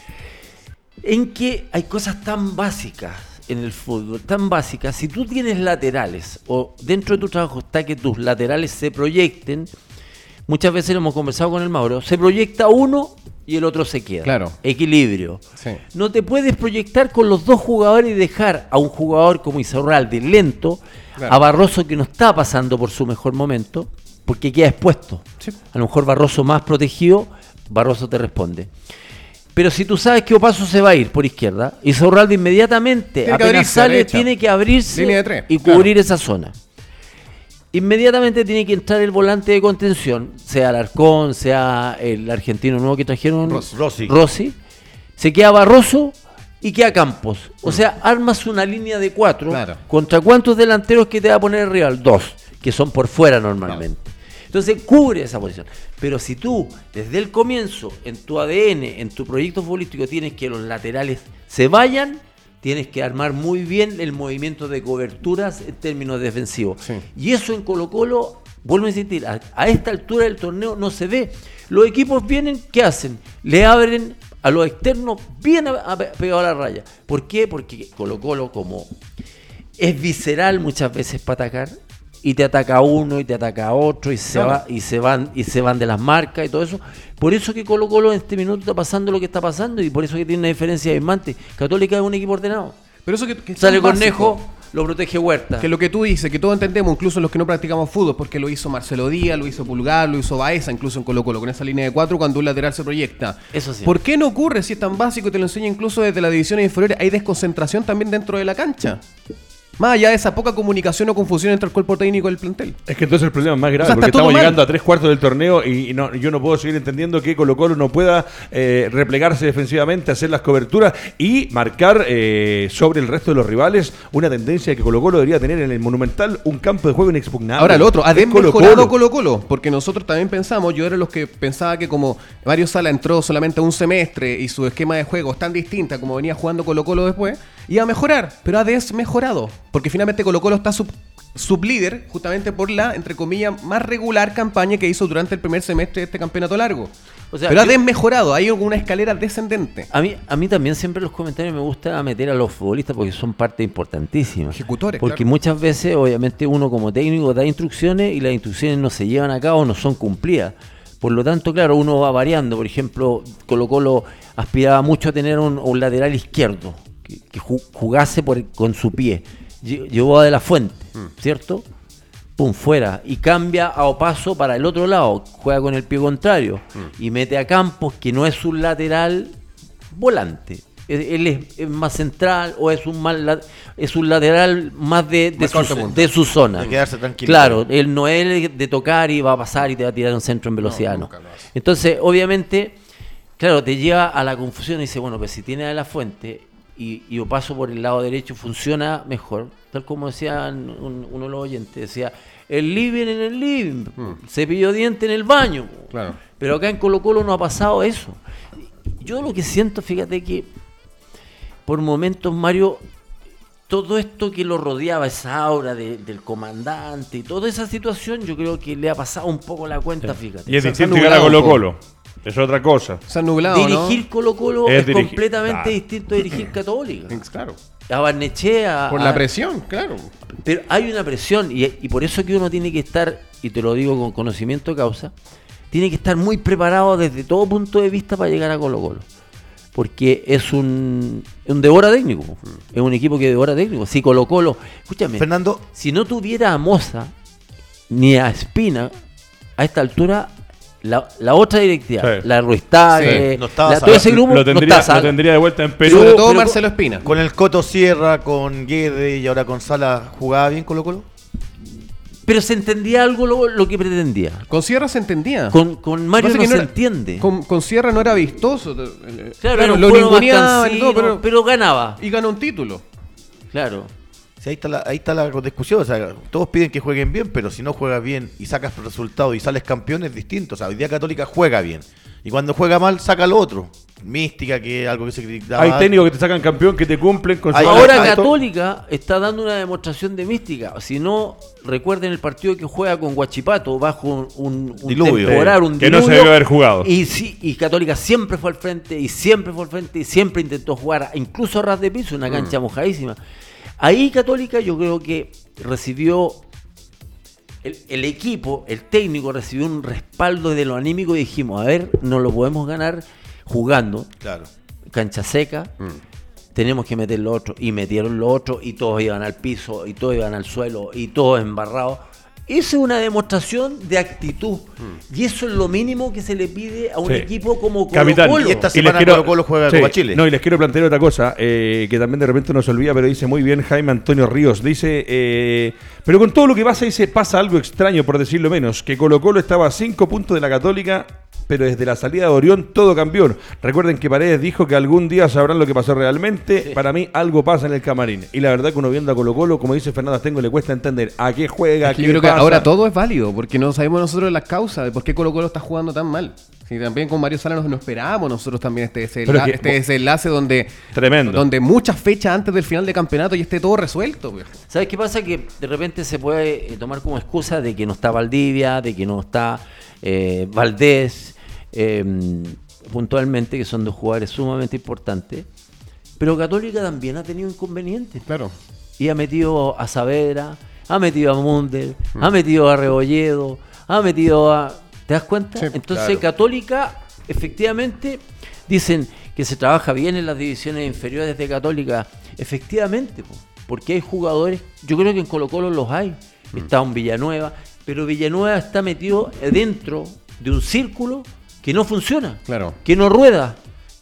En que hay cosas tan básicas en el fútbol, tan básicas. Si tú tienes laterales, o dentro de tu trabajo está que tus laterales se proyecten, muchas veces lo hemos conversado con el Mauro, se proyecta uno y el otro se queda. Claro. Equilibrio. Sí. No te puedes proyectar con los dos jugadores y dejar a un jugador como Isaurralde lento, Claro. a Barroso que no está pasando por su mejor momento, porque queda expuesto. Sí. A lo mejor Barroso más protegido, Barroso te responde. Pero si tú sabes que Opaso se va a ir por izquierda, Isaurralde inmediatamente, Tiene que apenas abrirse sale, derecha. tiene que abrirse Línea de tres, y claro. cubrir esa zona. Inmediatamente tiene que entrar el volante de contención, sea Alarcón, sea el argentino nuevo que trajeron, Rossi. Rossi. Rossi. Se queda Barroso y queda Campos. Mm. O sea, armas una línea de cuatro. Claro. ¿Contra cuántos delanteros que te va a poner el rival? Dos, que son por fuera normalmente. Entonces cubre esa posición. Pero si tú, desde el comienzo, en tu ADN, en tu proyecto futbolístico, tienes que los laterales se vayan, tienes que armar muy bien el movimiento de coberturas en términos defensivos. Sí. Y eso en Colo Colo, vuelvo a insistir, a, a esta altura del torneo no se ve. Los equipos vienen, ¿qué hacen? Le abren a los externos bien pegado a la raya. ¿Por qué? Porque Colo Colo, como es visceral muchas veces para atacar, y te ataca uno y te ataca otro y se Claro. va y se van y se van de las marcas y todo eso. Por eso que Colo Colo en este minuto está pasando lo que está pasando y por eso que tiene una diferencia abismante. Católica es un equipo ordenado. Pero eso que, que Sale. Cornejo, lo protege Huerta. Que lo que tú dices, que todos entendemos, incluso los que no practicamos fútbol, porque lo hizo Marcelo Díaz, lo hizo Pulgar, lo hizo Baeza, incluso en Colo Colo, con esa línea de cuatro cuando un lateral se proyecta. Eso sí. ¿Por qué no ocurre si es tan básico y te lo enseña incluso desde las divisiones inferiores? Hay desconcentración también dentro de la cancha. Más allá de esa poca comunicación o confusión entre el cuerpo técnico y el plantel. Es que entonces el problema es más grave, O sea, está porque estamos mal. llegando a tres cuartos del torneo y, no, yo no puedo seguir entendiendo que Colo Colo no pueda eh, replegarse defensivamente, hacer las coberturas y marcar eh, sobre el resto de los rivales una tendencia que Colo Colo debería tener en el Monumental un campo de juego inexpugnable. Ahora, lo otro, ha Es desmejorado Colo Colo, porque nosotros también pensamos, yo era los que pensaba que como Mario Sala entró solamente un semestre y su esquema de juego es tan distinta como venía jugando Colo Colo después, iba a mejorar, pero ha desmejorado, porque finalmente Colo Colo está sub, sublíder justamente por la, entre comillas, más regular campaña que hizo durante el primer semestre de este campeonato largo. O sea, pero ha desmejorado, hay una escalera descendente. A mí, a mí también siempre en los comentarios me gusta meter a los futbolistas porque son parte importantísima. Ejecutores, Porque claro. muchas veces, obviamente, uno como técnico da instrucciones y las instrucciones no se llevan a cabo, no son cumplidas. Por lo tanto, claro, uno va variando. Por ejemplo, Colo Colo aspiraba mucho a tener un, un lateral izquierdo que, que ju- jugase por, con su pie. Lle- Llevó a De La Fuente, ¿cierto? pum, fuera. Y cambia a Opaso para el otro lado. Juega con el pie contrario. Y mete a Campos, que no es un lateral volante. Él es, es más central o es un mal es un lateral más de, de, Más su, de zona. De quedarse tranquilo. Claro, él no es de tocar y va a pasar y te va a tirar un centro en velocidad. No. Entonces, obviamente, claro, te lleva a la confusión y dice, bueno, pues si tiene a la fuente y, y yo paso por el lado derecho, funciona mejor. Tal como decía un- uno de los oyentes, decía, el living en el living, cepillo de diente en el baño. Claro. Pero acá en Colo Colo no ha pasado eso. Yo lo que siento, fíjate que por momentos, Mario, todo esto que lo rodeaba, esa aura de- del comandante y toda esa situación, yo creo que le ha pasado un poco la cuenta, fíjate. Y es distinto llegar a Colo Colo. Es otra cosa. Se han nublado. Dirigir Colo Colo Es es, dirigir- completamente claro. distinto a dirigir Católica. Claro. A Barnechea. Por a- la presión, claro. Pero hay una presión y, y por eso que uno tiene que estar, y te lo digo con conocimiento de causa, tiene que estar muy preparado desde todo punto de vista para llegar a Colo Colo. Porque es un, un devora técnico. Es un equipo que devora técnico. Si Colo Colo, escúchame, Fernando, si no tuviera a Moza ni a Espina, a esta altura, la, la otra directiva, Sí. la Ruistague, Sí, no estaba la- todo ese grupo lo, no tendría, lo Sala. tendría de vuelta en Perú. Sobre todo pero- Marcelo Espina. con el Coto Sierra, con Guede y ahora con Sala, ¿jugaba bien Colo Colo? Pero se entendía algo lo, lo que pretendía. Con Sierra se entendía. Con, con Mario no se era- entiende. Con, con Sierra no era vistoso. eh, Claro, era un lo todo, pero, pero ganaba. y ganó un título. Claro. Sí, ahí está la, ahí está la discusión. O sea, todos piden que jueguen bien, pero si no juegas bien y sacas resultados y sales campeón es distinto. O sea, hoy día Católica juega bien. Y cuando juega mal, saca lo otro. Mística, que es algo que se criticaba. Hay técnicos que te sacan campeón que te cumplen con su Ahora Católica está dando una demostración de mística. Si no, recuerden el partido que juega con Guachipato bajo un, un Diluvio. temporal, un Que no se debió haber jugado. Y, sí, y Católica siempre fue al frente, y siempre fue al frente, y siempre intentó jugar, incluso a ras de piso, una cancha mojadísima. Ahí Católica yo creo que recibió el, el equipo, el técnico recibió un respaldo de lo anímico y dijimos, a ver, no lo podemos ganar jugando, Claro. cancha seca, tenemos que meter lo otro. Y metieron lo otro y todos iban al piso, y todos iban al suelo, y todos embarrados. Esa es una demostración de actitud. Y eso es lo mínimo que se le pide a un Sí. equipo como Colo Capitán. Colo. Y esta Y les semana quiero- Colo Colo juega sí, Copa Chile. No, y les quiero plantear otra cosa, eh, que también de repente nos olvida, pero dice muy bien Jaime Antonio Ríos. Dice, eh, pero con todo lo que pasa, dice, pasa algo extraño, por decirlo menos, que Colo Colo estaba a 5 puntos de la Católica, pero desde la salida de Orión todo cambió. Recuerden que Paredes dijo que algún día sabrán lo que pasó realmente. Para mí algo pasa en el camarín. Y la verdad que uno viendo a Colo Colo, como dice Fernando Astengo, le cuesta entender a qué juega, Es que qué yo creo que pasa. ahora todo es válido, porque no sabemos nosotros las causas de por qué Colo Colo está jugando tan mal. Sí, también con Mario Sala nos, nos esperábamos nosotros también este, que- este desenlace donde, Tremendo. donde muchas fechas antes del final de campeonato y esté todo resuelto. pues. viejo. ¿Sabes qué pasa? Que de repente se puede eh, tomar como excusa de que no está Valdivia, de que no está eh, Valdés, eh, puntualmente, que son dos jugadores sumamente importantes. Pero Católica también ha tenido inconvenientes. Claro. Y ha metido a Saavedra, ha metido a Munder, ha metido a Rebolledo, ha metido a... ¿Te das cuenta? Sí, Entonces claro. Católica, efectivamente, dicen que se trabaja bien en las divisiones inferiores de Católica. Efectivamente, po, porque hay jugadores, yo creo que en Colo Colo los hay. Está un Villanueva, pero Villanueva está metido dentro de un círculo que no funciona, Claro. que no rueda,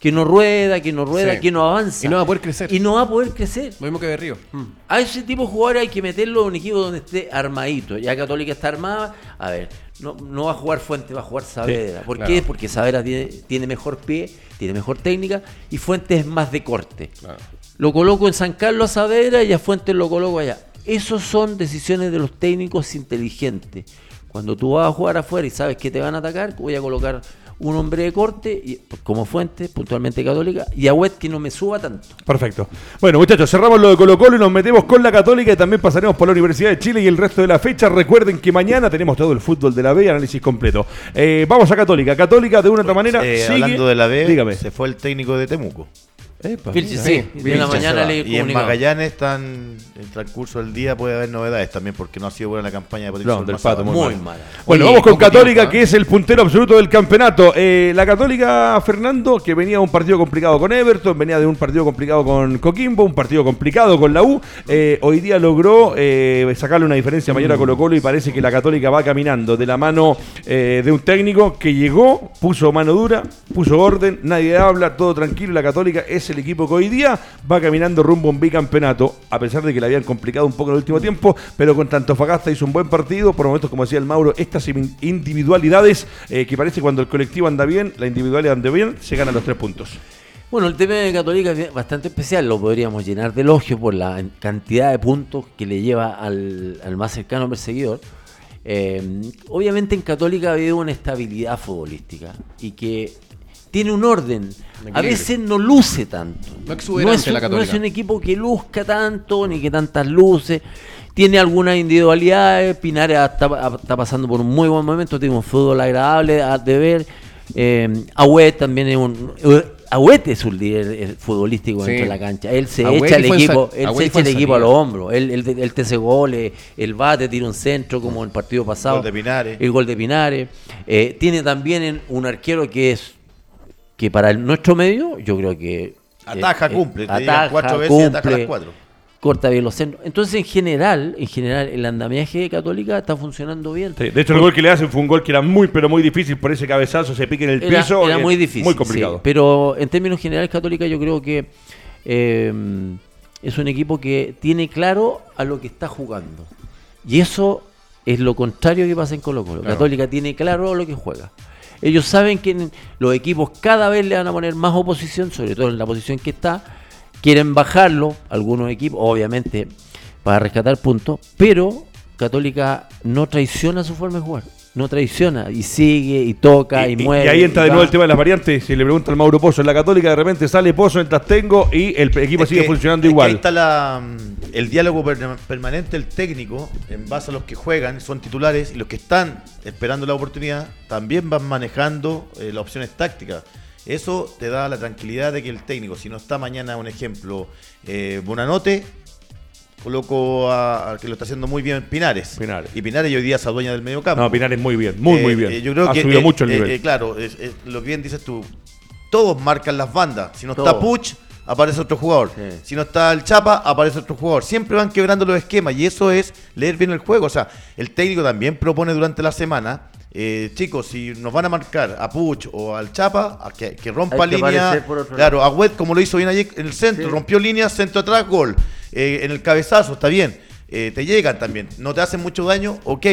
que no rueda, que no rueda, Sí. que no avanza. Y no va a poder crecer. Y no va a poder crecer. Lo mismo que Berrío. Mm. A ese tipo de jugadores hay que meterlo en un equipo donde esté armadito. Ya Católica está armada, a ver, no, no va a jugar Fuente, va a jugar Saavedra. ¿Por claro. qué? Porque Saavedra tiene, tiene mejor pie, tiene mejor técnica y Fuentes es más de corte. Claro. Lo coloco en San Carlos a Saavedra y a Fuentes lo coloco allá. Esos son decisiones de los técnicos inteligentes. Cuando tú vas a jugar afuera y sabes que te van a atacar, voy a colocar un hombre de corte y, como Fuente, puntualmente católica, y a Wet que no me suba tanto. Perfecto. Bueno, muchachos, cerramos lo de Colo Colo y nos metemos con la Católica y también pasaremos por la Universidad de Chile y el resto de la fecha. Recuerden que mañana tenemos todo el fútbol de la B, análisis completo. Eh, vamos a Católica. Católica, de una u otra manera, Eh, sigue- hablando de la B, Dígame. se fue el técnico de Temuco. Epa, sí, de la mañana le y en. Magallanes están, en el transcurso del día puede haber novedades también porque no ha sido buena la campaña de No, del. Pato, muy Muy mal. mala. Bueno, Oye, vamos con Católica, tiempo, ¿eh? que es el puntero absoluto del campeonato. Eh, la Católica, Fernando, que venía de un partido complicado con Everton, venía de un partido complicado con Coquimbo, un partido complicado con la U. eh, hoy día logró eh, sacarle una diferencia mayor a Colo Colo y parece que la Católica va caminando de la mano eh, de un técnico que llegó, puso mano dura, puso orden, nadie habla, todo tranquilo. La Católica es el equipo que hoy día va caminando rumbo a un bicampeonato, a pesar de que le habían complicado un poco en el último tiempo, pero con tanto Fagasta hizo un buen partido. Por momentos, como decía el Mauro, estas in- individualidades eh, que parece cuando el colectivo anda bien, la individualidad anda bien, se ganan los tres puntos. Bueno, el tema de Católica es bastante especial, lo podríamos llenar de elogios por la cantidad de puntos que le lleva al, al más cercano perseguidor. Eh, obviamente en Católica ha habido una estabilidad futbolística y que tiene un orden. A veces no luce tanto. No exuberante es, un- la no es un equipo que luzca tanto, ni que tantas luces. Tiene algunas individualidades. Pinares está, está pasando por un muy buen momento. Tiene un fútbol agradable de ver. Eh, Agüet también es un. Agüet es un líder eh, futbolístico Sí. dentro de la cancha. Él se Agüet echa el equipo, él se echa el equipo a los hombros. Él, él, él te hace goles, el bate tira un centro como el partido pasado. Gol de Pinares. El gol de Pinares. Eh, tiene también un arquero que es que para el- nuestro medio, yo creo que eh, Ataja, cumple, te llegan cuatro veces y ataja las cuatro. Corta bien los centros. Entonces, en general, en general, el andamiaje de Católica está funcionando bien. Sí, de hecho, el gol que le hacen fue un gol que era muy, pero muy difícil por ese cabezazo, se pique en el Era, piso. era eh, muy difícil. Muy complicado. sí. pero en términos generales, Católica, yo creo que eh, es un equipo que tiene claro a lo que está jugando. Y eso es lo contrario que pasa en Colo Colo. Católica tiene claro lo que juega. Ellos saben que los equipos cada vez le van a poner más oposición, sobre todo en la posición que está. Quieren bajarlo, algunos equipos, obviamente, para rescatar puntos, pero Católica no traiciona su forma de jugar. No traiciona y sigue y toca y, Y, y- mueve. y ahí entra y de nuevo va. el tema de las variantes. Si le pregunta al Mauro Pozo en la Católica, de repente sale Pozo en Tastengo y el equipo Es sigue que- funcionando es que igual. Ahí está la, mm, el diálogo per- permanente del técnico en base a los que juegan, son titulares, y los que están esperando la oportunidad también van manejando eh, las opciones tácticas. Eso te da la tranquilidad de que el técnico, si no está mañana, un ejemplo, eh, Bonanote, coloco a, al que lo está haciendo muy bien Pinares. Pinares. Y Pinares hoy día es dueña del medio campo. No, Pinares muy bien, muy, muy Eh, bien. eh, yo creo ha que subido eh, mucho el nivel. claro, es- es lo que bien dices tú. Todos marcan las bandas. Si no está. Puch, aparece otro jugador. Sí. Si no está el Chapa, aparece otro jugador. Siempre van quebrando los esquemas y eso es leer bien el juego. O sea, el técnico también propone durante la semana. Eh, chicos, si nos van a marcar a Puch o al Chapa, a que, que rompa que línea. Claro, a Wet, como lo hizo bien ayer en el centro, Sí. rompió línea, centro atrás, gol. Eh, en el cabezazo, está bien. Eh, te llegan también. No te hacen mucho daño, ok.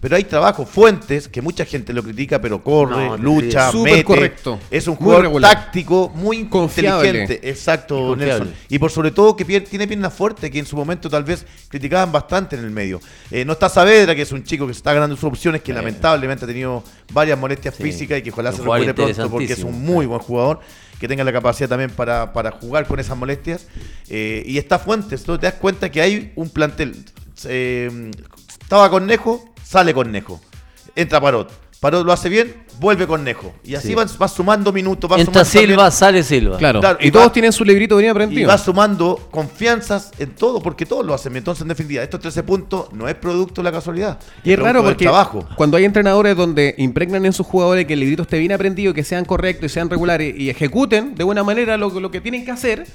Pero hay trabajo, Fuentes, que mucha gente lo critica, pero corre, No, lucha, sí. Mete. correcto. Es un jugador táctico, muy Confiable. inteligente. Exacto, confiable. Nelson. Y por sobre todo que tiene piernas fuertes, que en su momento tal vez criticaban bastante en el medio. Eh, no está Saavedra, que es un chico que se está ganando sus opciones, que lamentablemente ha tenido varias molestias Sí. físicas y que ojalá Un se recupere pronto porque es un muy buen jugador que tenga la capacidad también para, para jugar con esas molestias. Eh, y está Fuentes, tú te das cuenta que hay un plantel. Eh, estaba con Nejo, sale con Nejo. Entra Parot. Parot lo hace bien, vuelve con Nejo. Y así Sí. va, va sumando minutos. Va Entra sumando también- Silva, sale Silva. Claro. Claro, y, y todos tienen su librito bien y aprendido. va sumando confianzas en todo, porque todos lo hacen. Entonces, en definitiva, estos 13 puntos no es producto de la casualidad. Y es raro porque trabajo. cuando hay entrenadores donde impregnan en sus jugadores que el librito esté bien aprendido, que sean correctos y sean regulares y ejecuten de buena manera lo, lo que tienen que hacer,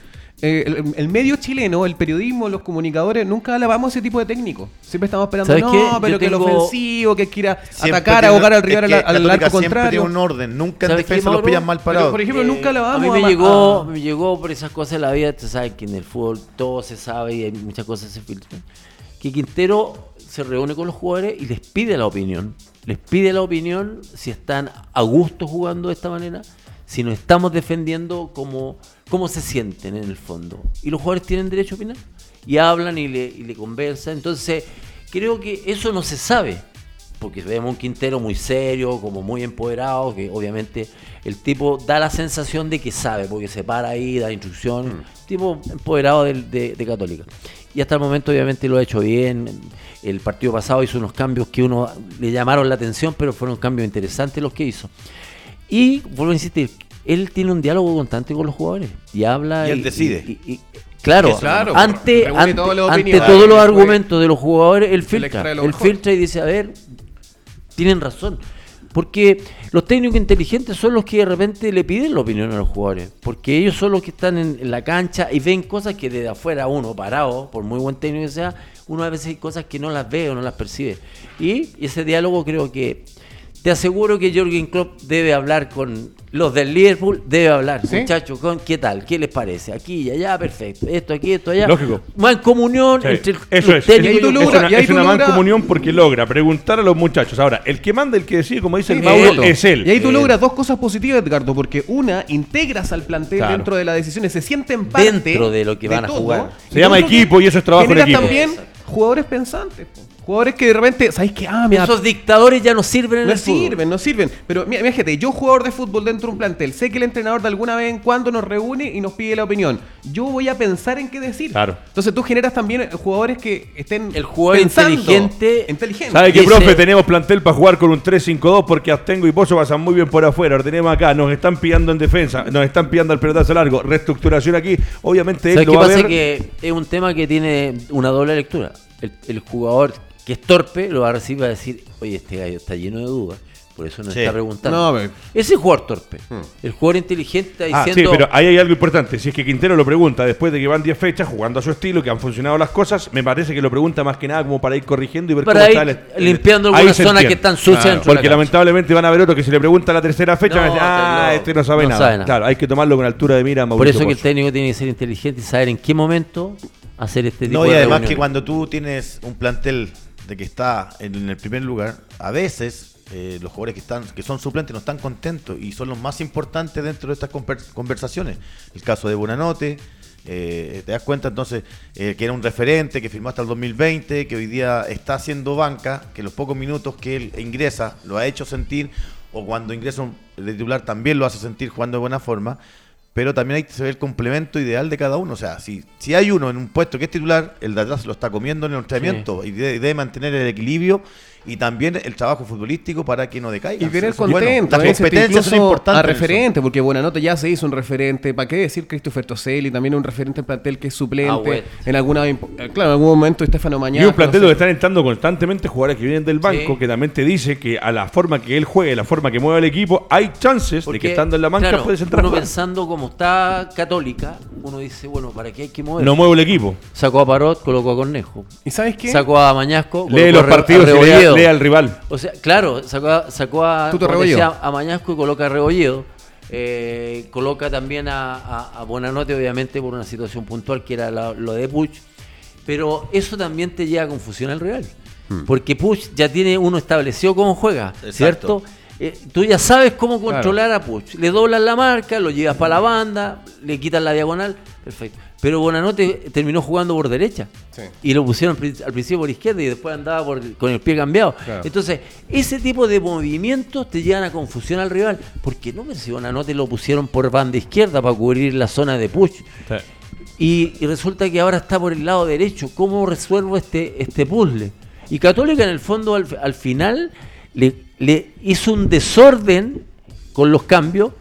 eh, el, el medio chileno, el periodismo, los comunicadores, nunca alabamos a ese tipo de técnico. Siempre estamos esperando, ¿Sabes no, qué? pero Yo que el ofensivo, que quiera atacar, ahogar al rival que al, al arco contrario. tiene un orden. Nunca en ¿Sabes qué, defensa los pillan mal Pero, parados. por ejemplo, nunca la a mí a me ma- llegó, a- me llegó por esas cosas de la vida, tú sabes que en el fútbol todo se sabe y hay muchas cosas se filtran. Que Quintero se reúne con los jugadores y les pide la opinión. Les pide la opinión si están a gusto jugando de esta manera, si nos estamos defendiendo como cómo se sienten en el fondo. Y los jugadores tienen derecho a opinar. Y hablan y le, y le conversan. Entonces, creo que eso no se sabe porque vemos un Quintero muy serio, como muy empoderado, que obviamente el tipo da la sensación de que sabe, porque se para ahí, da instrucciones, tipo empoderado del- de, de Católica. Y hasta el momento obviamente lo ha hecho bien, el partido pasado hizo unos cambios que uno le llamaron la atención, pero fueron cambios interesantes los que hizo. Y vuelvo a insistir, él tiene un diálogo constante con los jugadores y habla... Y él decide. y- y- claro, ante, reúne ante, todos los argumentos de los jugadores, él filtra. Él filtra y dice, a ver, tienen razón. Porque los técnicos inteligentes son los que de repente le piden la opinión a los jugadores. Porque ellos son los que están en, en la cancha y ven cosas que desde afuera uno, parado, por muy buen técnico que sea, uno a veces hay cosas que no las ve o no las percibe. Y ese diálogo creo que... Te aseguro que Jürgen Klopp debe hablar con los del Liverpool, debe hablar, ¿Sí? muchachos, con qué tal, qué les parece, aquí y allá, perfecto, esto aquí, esto allá. Lógico. Mancomunión Sí, entre eso es. Y ahí tú los Es logra- una, y ahí es una logra- mancomunión porque logra preguntar a los muchachos. Ahora, el que manda, el que decide, como dice el Mauro, él. es él. Y ahí tú Él. logras dos cosas positivas, Edgardo, porque una, integras al plantel Claro. dentro de las decisiones, se sienten parte Dentro de lo que van a jugar. Se llama equipo y eso es trabajo en equipo. también jugadores pensantes. po. Jugadores que de repente, ¿sabéis qué? Ah, mira, Esos dictadores ya no sirven en no el fútbol. sirven, no sirven. Pero mira, mira, gente, yo jugador de fútbol dentro de un plantel, sé que el entrenador de alguna vez en cuando nos reúne y nos pide la opinión. Yo voy a pensar en qué decir. Claro. Entonces tú generas también jugadores que estén El jugador pensando. inteligente- inteligente. ¿Sabe qué, Dice- profe? Tenemos plantel para jugar con un 3-5-2 porque Astengo y Pozo pasan muy bien por afuera. Lo tenemos acá, nos están pillando en defensa, nos están pillando al pelotazo largo. Reestructuración aquí. Obviamente él ¿Sabes lo qué va a pasa? ver. Que es un tema que tiene una doble lectura. El, el jugador que es torpe lo va a recibir y va a decir, oye, este gallo está lleno de dudas. Por eso nos Sí. está preguntando. No, pero- Ese jugador torpe. Hmm. El jugador inteligente está Ah, sí, diciendo... pero ahí hay algo importante. Si es que Quintero lo pregunta después de que van 10 fechas jugando a su estilo, que han funcionado las cosas, me parece que lo pregunta más que nada como para ir corrigiendo y ver Para cómo ir está el- limpiando algunas zonas que están sucias dentro de la Porque cancha. lamentablemente van a ver otro que si le pregunta la tercera fecha, No, va a decir, ah, este no sabe, No nada. sabe nada. Claro, hay que tomarlo con altura de mira, Por Mauricio eso que el Pozo. técnico tiene que ser inteligente y saber en qué momento hacer este tipo No, de y además que cuando tú tienes un plantel de que está en el primer lugar, a veces eh, los jugadores que están que son suplentes no están contentos y son los más importantes dentro de estas conver- conversaciones. El caso de Bonanote, eh, te das cuenta entonces eh, que era un referente, que firmó hasta el 2020, que hoy día está haciendo banca, que los pocos minutos que él ingresa lo ha hecho sentir, o cuando ingresa un- de titular también lo hace sentir jugando de buena forma. Pero también hay que saber el complemento ideal de cada uno. O sea, si, si hay uno en un puesto que es titular, el de atrás lo está comiendo en el entrenamiento y debe, debe mantener el equilibrio y también el trabajo futbolístico para que no decaiga. Y tener es bueno. contento, Las competencias son importantes. a en eso. referente, porque Buenanote ya se hizo un referente. ¿Para qué decir Christopher Toselli? También un referente en plantel que es Ah, suplente. bueno. en alguna eh, claro, en algún momento Estefano Y Mañana. un plantel donde están entrando constantemente jugadores que vienen del banco, Sí. que también te dice que a la forma que él juegue, la forma que mueve el equipo, hay chances de que estando en la banca claro, puedes entrar. Uno pensando como está Católica, uno dice, bueno, ¿para qué hay que mover? No mueve el equipo. Sacó a Parot, colocó a Cornejo. ¿Y sabes qué? Sacó a Mañasco, Lee los partidos a y Rebolledo. lea al rival. O sea, claro, sacó a, sacó a, decía, Mañasco y coloca a Rebolledo. Eh, coloca también a, a, a Buenanote, obviamente, por una situación puntual que era la- lo de Puch. Pero eso también te lleva a confusión al Real. Hmm. Porque Puch ya tiene uno establecido cómo juega, Exacto. ¿cierto? Eh, tú ya sabes cómo controlar a Puch. Le doblas la marca, lo llevas para la banda, le quitas la diagonal, perfecto. Pero Buenanote terminó jugando por derecha. Sí. Y lo pusieron al principio por izquierda y después andaba por- con el pie cambiado. Claro. Entonces, ese tipo de movimientos te llevan a confusión al rival. Porque no, pero si Buenanote lo pusieron por banda izquierda para cubrir la zona de push. Y, y resulta que ahora está por el lado derecho. ¿Cómo resuelvo este, este puzzle? Y Católica en el fondo al, al final le, le hizo un desorden con los cambios,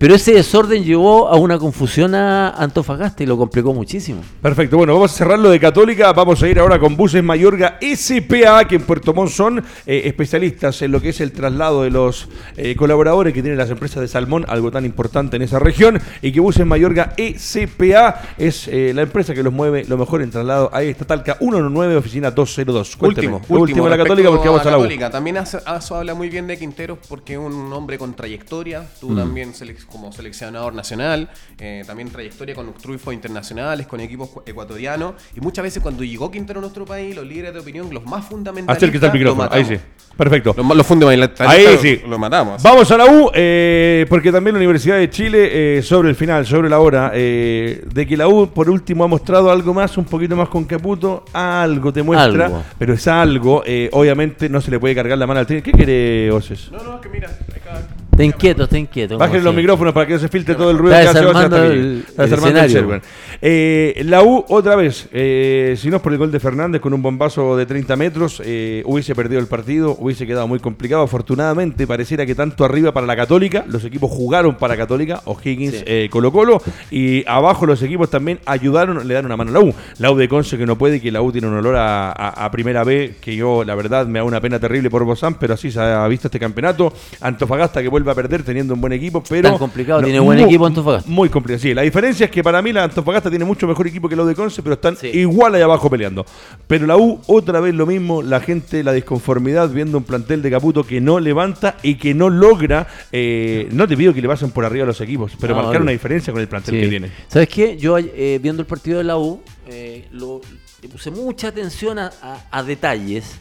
pero ese desorden llevó a una confusión a Antofagasta y lo complicó muchísimo. Perfecto, bueno, vamos a cerrar lo de Católica, vamos a ir ahora con Buses Mayorga SPA, que en Puerto Montt son eh, especialistas en lo que es el traslado de los eh, colaboradores que tienen las empresas de salmón, algo tan importante en esa región, y que Buses Mayorga SPA es eh, la empresa que los mueve lo mejor en traslado. Ahí está Talca 119, oficina 202. Cuénteme. Último, Lo último de la Católica porque vamos a la U. Católica. También Aso habla muy bien de Quinteros porque es un hombre con trayectoria. Tú Mm. también selec- como seleccionador nacional, eh, también trayectoria con triunfos internacionales, con equipos cu- ecuatorianos. Y muchas veces cuando llegó Quintero a nuestro país, los líderes de opinión, los más fundamentalistas, Acérquese al micrófono, ahí sí. Perfecto. Los, más- los fundamentalistas Ahí sí. lo matamos. Vamos a la U, eh, porque también la Universidad de Chile, eh, sobre el final, sobre la hora, eh, de que la U por último ha mostrado algo más, un poquito más con Caputo, algo te muestra, Algo. pero es algo, eh, obviamente no se le puede cargar la mano al tren. ¿Qué quiere Oces? No, no, es que mira, acá- Está inquieto, está inquieto. Bajen los micrófonos para que no se filtre todo el ruido Está que hace aquí. el- Está el el. Eh, la U, otra vez, eh, si no es por el gol de Fernández con un bombazo de 30 metros, eh, hubiese perdido el partido, hubiese quedado muy complicado. Afortunadamente, pareciera que tanto arriba para la Católica, los equipos jugaron para Católica, O'Higgins, Sí. eh, Colo Colo, y abajo los equipos también ayudaron, le dan una mano a la U. La U de Conce que no puede, y que la U tiene un olor a, a- a primera B, que yo, la verdad, me da una pena terrible por Bozán, pero así se ha visto este campeonato. Antofagasta que vuelve a perder teniendo un buen equipo, pero... Tan complicado, tiene buen muy- equipo Antofagasta. Muy complicado, sí. La diferencia es que para mí la Antofagasta tiene mucho mejor equipo que la U de Conce, pero están Sí. igual ahí abajo peleando. Pero la U, otra vez lo mismo, la gente, la disconformidad viendo un plantel de Caputo que no levanta y que no logra, eh, no te pido que le pasen por arriba a los equipos, pero No, marcar una diferencia con el plantel Sí. que tiene. ¿Sabes qué? Yo eh, viendo el partido de la U, eh, lo- le puse mucha atención a, a- a detalles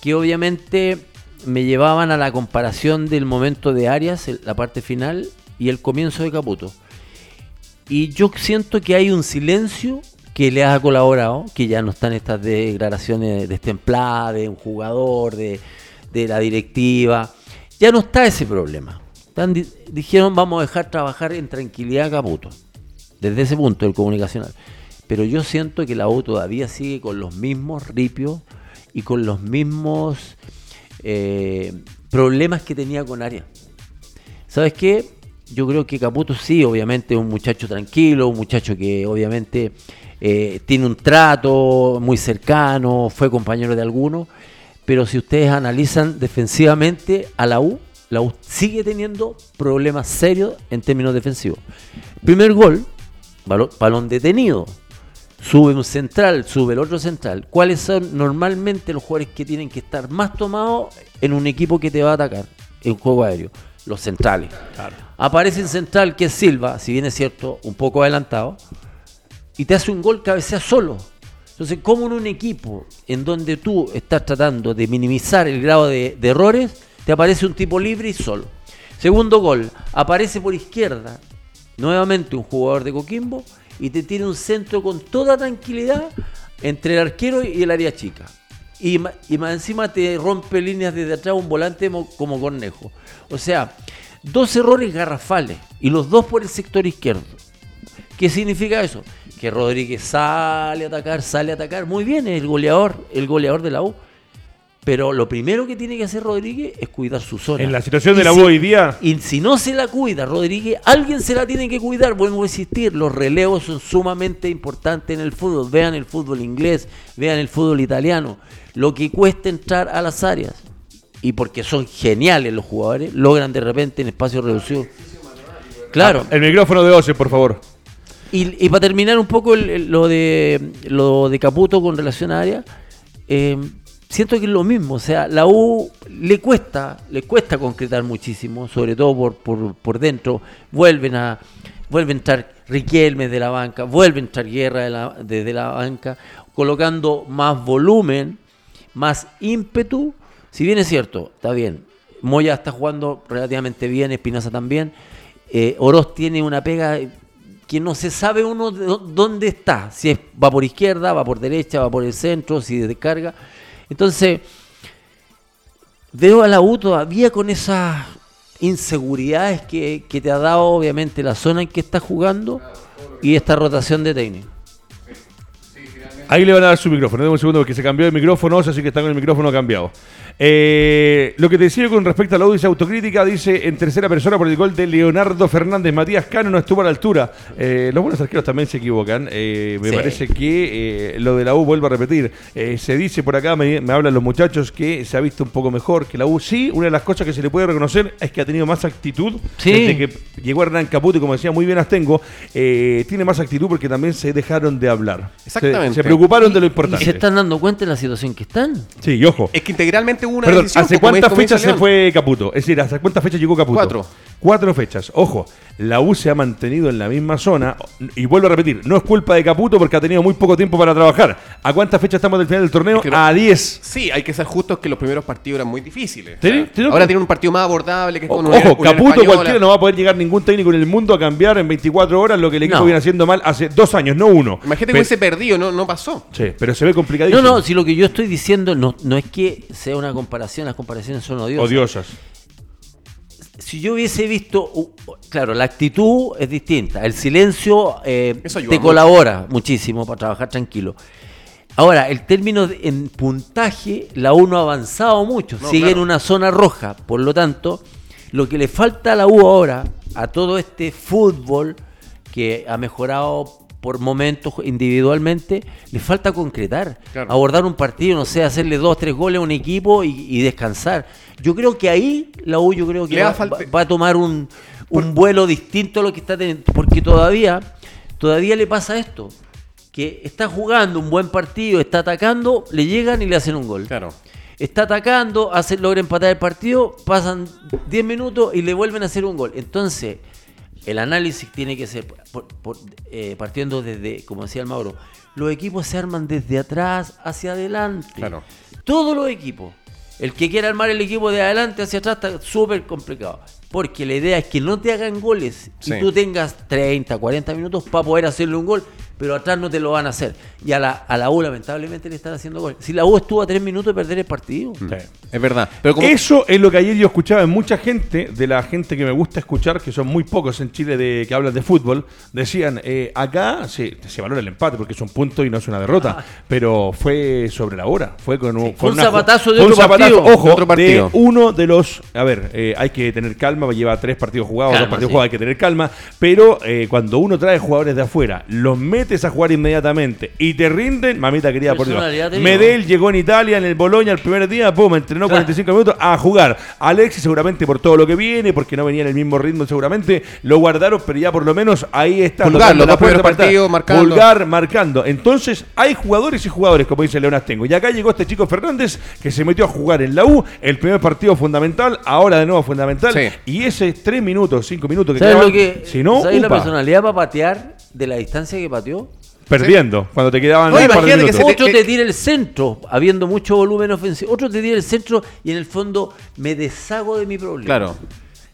que obviamente me llevaban a la comparación del momento de Arias, el- la parte final, y el comienzo de Caputo. Y yo siento que hay un silencio que le ha colaborado, que ya no están estas declaraciones destempladas de un jugador, de, de la directiva. Ya no está ese problema. Dijeron vamos a dejar trabajar en tranquilidad a Caputo, desde ese punto del comunicacional. Pero yo siento que la U todavía sigue con los mismos ripios y con los mismos eh, problemas que tenía con Arias. ¿Sabes qué? Yo creo que Caputo sí, obviamente un muchacho tranquilo, un muchacho que obviamente eh, tiene un trato muy cercano, fue compañero de algunos, pero si ustedes analizan defensivamente a la U, la U sigue teniendo problemas serios en términos defensivos. Primer gol, balón detenido, sube un central, sube el otro central. ¿Cuáles son normalmente los jugadores que tienen que estar más tomados en un equipo que te va a atacar en juego aéreo? Los centrales. Aparece un central que es Silva, si bien es cierto, un poco adelantado, y te hace un gol cabecea solo. Entonces, ¿cómo en un equipo en donde tú estás tratando de minimizar el grado de, de errores, te aparece un tipo libre y solo? Segundo gol, aparece por izquierda nuevamente un jugador de Coquimbo y te tiene un centro con toda tranquilidad entre el arquero y el área chica. Y, más encima te rompe líneas desde atrás un volante mo- como Cornejo. O sea, dos errores garrafales y los dos por el sector izquierdo. ¿Qué significa eso? Que Rodríguez sale a atacar, sale a atacar. Muy bien, es el goleador, el goleador de la U. Pero lo primero que tiene que hacer Rodríguez es cuidar su zona. En la situación de la si- U hoy día, Y si no se la cuida Rodríguez, alguien se la tiene que cuidar. Vuelvo a insistir, los relevos son sumamente importantes en el fútbol. Vean el fútbol inglés, vean el fútbol italiano. Lo que cuesta entrar a las áreas. Y porque son geniales los jugadores, logran de repente en espacios reducidos. Claro. el micrófono de Ose, por favor. Y, y para terminar un poco el- el- lo de lo de Caputo con relación a área, eh, siento que es lo mismo. O sea, la U le cuesta, le cuesta concretar muchísimo, sobre todo por, por, por dentro. Vuelven a, vuelve a entrar Riquelme de la banca, vuelve a entrar Guerra de la, desde la banca, colocando más volumen, más ímpetu. Si bien es cierto, está bien. Moya está jugando relativamente bien, Espinosa también. Eh, Oroz tiene una pega que no se sabe uno de dó- dónde está, si es, va por izquierda, va por derecha, va por el centro, si descarga. Entonces, veo a la U todavía con esas inseguridades que, que te ha dado obviamente la zona en que está jugando y esta rotación de técnico. Ahí le van a dar su micrófono. Deme un segundo porque se cambió el micrófono, Ose, así que está con el micrófono cambiado. Eh, lo que te decía con respecto a la audiencia autocrítica, dice en tercera persona por el gol de Leonardo Fernández. Matías Cano no estuvo a la altura. Eh, los buenos arqueros también se equivocan. Eh, me Sí. parece que eh, lo de la U, vuelvo a repetir, eh, se dice por acá, me, me hablan los muchachos, que se ha visto un poco mejor que la U. Sí, una de las cosas que se le puede reconocer es que ha tenido más actitud Sí. desde que llegó Hernán Caputo y como decía muy bien Astengo, eh, tiene más actitud porque también se dejaron de hablar. Se- Exactamente. Se, preocuparon de lo ¿Y importante. se están dando cuenta de la situación que están? Sí, y ojo. Es que integralmente una Perdón, decisión. ¿hace cuántas fechas se fue Caputo? Es decir, ¿hace cuántas fechas llegó Caputo? Cuatro. Cuatro fechas. Ojo, la U se ha mantenido en la misma zona. Y vuelvo a repetir, no es culpa de Caputo porque ha tenido muy poco tiempo para trabajar. ¿A cuántas fechas estamos del final del torneo? Es que lo- A 10. Sí, hay que ser justos que los primeros partidos eran muy difíciles. ¿Tiene- tiene- ahora tienen un partido más abordable que es con Ojo, Unión- Unión Caputo Española. cualquiera no va a poder llegar ningún técnico en el mundo a cambiar en 24 horas lo que el equipo No. viene haciendo mal hace dos años, no uno. Imagínate que hubiese perdido, no, no pasó. Sí, pero se ve complicadísimo. No, no, si lo que yo estoy diciendo no, no es que sea una comparación, las comparaciones son odiosas. Odiosas. Si yo hubiese visto, uh, claro, la actitud es distinta, el silencio eh, te mucho. colabora muchísimo para trabajar tranquilo. Ahora, el término de- en puntaje, la U no ha avanzado mucho, No, sigue claro. en una zona roja, por lo tanto, lo que le falta a la U ahora, a todo este fútbol que ha mejorado por momentos individualmente, le falta concretar, Claro. abordar un partido, no sé, hacerle dos, tres goles a un equipo y, y descansar. Yo creo que ahí la U yo creo que va, va a va- tomar un, un vuelo distinto a lo que está teniendo, porque todavía, todavía le pasa esto, que está jugando un buen partido, está atacando, le llegan y le hacen un gol. Claro. Está atacando, hace, logra empatar el partido, pasan 10 minutos y le vuelven a hacer un gol. Entonces, el análisis tiene que ser por- por- eh, partiendo desde, como decía el Mauro, los equipos se arman desde atrás hacia adelante. Claro. Todos los equipos. El que quiera armar el equipo de adelante hacia atrás está súper complicado. Porque la idea es que no te hagan goles Sí. y tú tengas 30, 40 minutos para poder hacerle un gol, pero atrás no te lo van a hacer. Y a la, a la U lamentablemente le están haciendo gol. Si la U estuvo a 3 minutos de perder el partido. Sí. Es verdad. Pero como, Eso es lo que ayer yo escuchaba en mucha gente, de la gente que me gusta escuchar, que son muy pocos en Chile de, que hablan de fútbol, decían, eh, acá se, se valora el empate porque es un punto y no es una derrota, pero fue sobre la hora, fue con un, Ah. con un zapatazo de otro partido, ojo, de otro partido. de uno de los, a ver, eh, hay que tener calma, lleva tres partidos jugados, Calma, dos partidos sí. jugados, hay que tener calma, pero eh, cuando uno trae jugadores de afuera, los metes a jugar inmediatamente y te rinden, mamita querida, por Dios. Medel llegó en Italia, en el Boloña, el primer día, pum, entrenó Claro. 45 minutos a jugar. Alexis seguramente por todo lo que viene, porque no venía en el mismo ritmo seguramente, lo guardaron, pero ya por lo menos ahí está. Pulgar, los dos primeros partidos marcando. Pulgar marcando. Entonces hay jugadores y jugadores, como dice Leonas Tengo. Y acá llegó este chico Fernández, que se metió a jugar en la U, el primer partido fundamental, ahora de nuevo fundamental. Sí. Y ese 3 minutos, 5 minutos que ¿Sabes quedaban, lo que? si no, ¿sabes la personalidad para patear de la distancia que pateó? perdiendo, cuando te quedaban No, un par de imagínate que minutos. se te- Otro eh, te tira el centro, habiendo mucho volumen ofensivo. Otro te tira el centro y en el fondo me deshago de mi problema. Claro.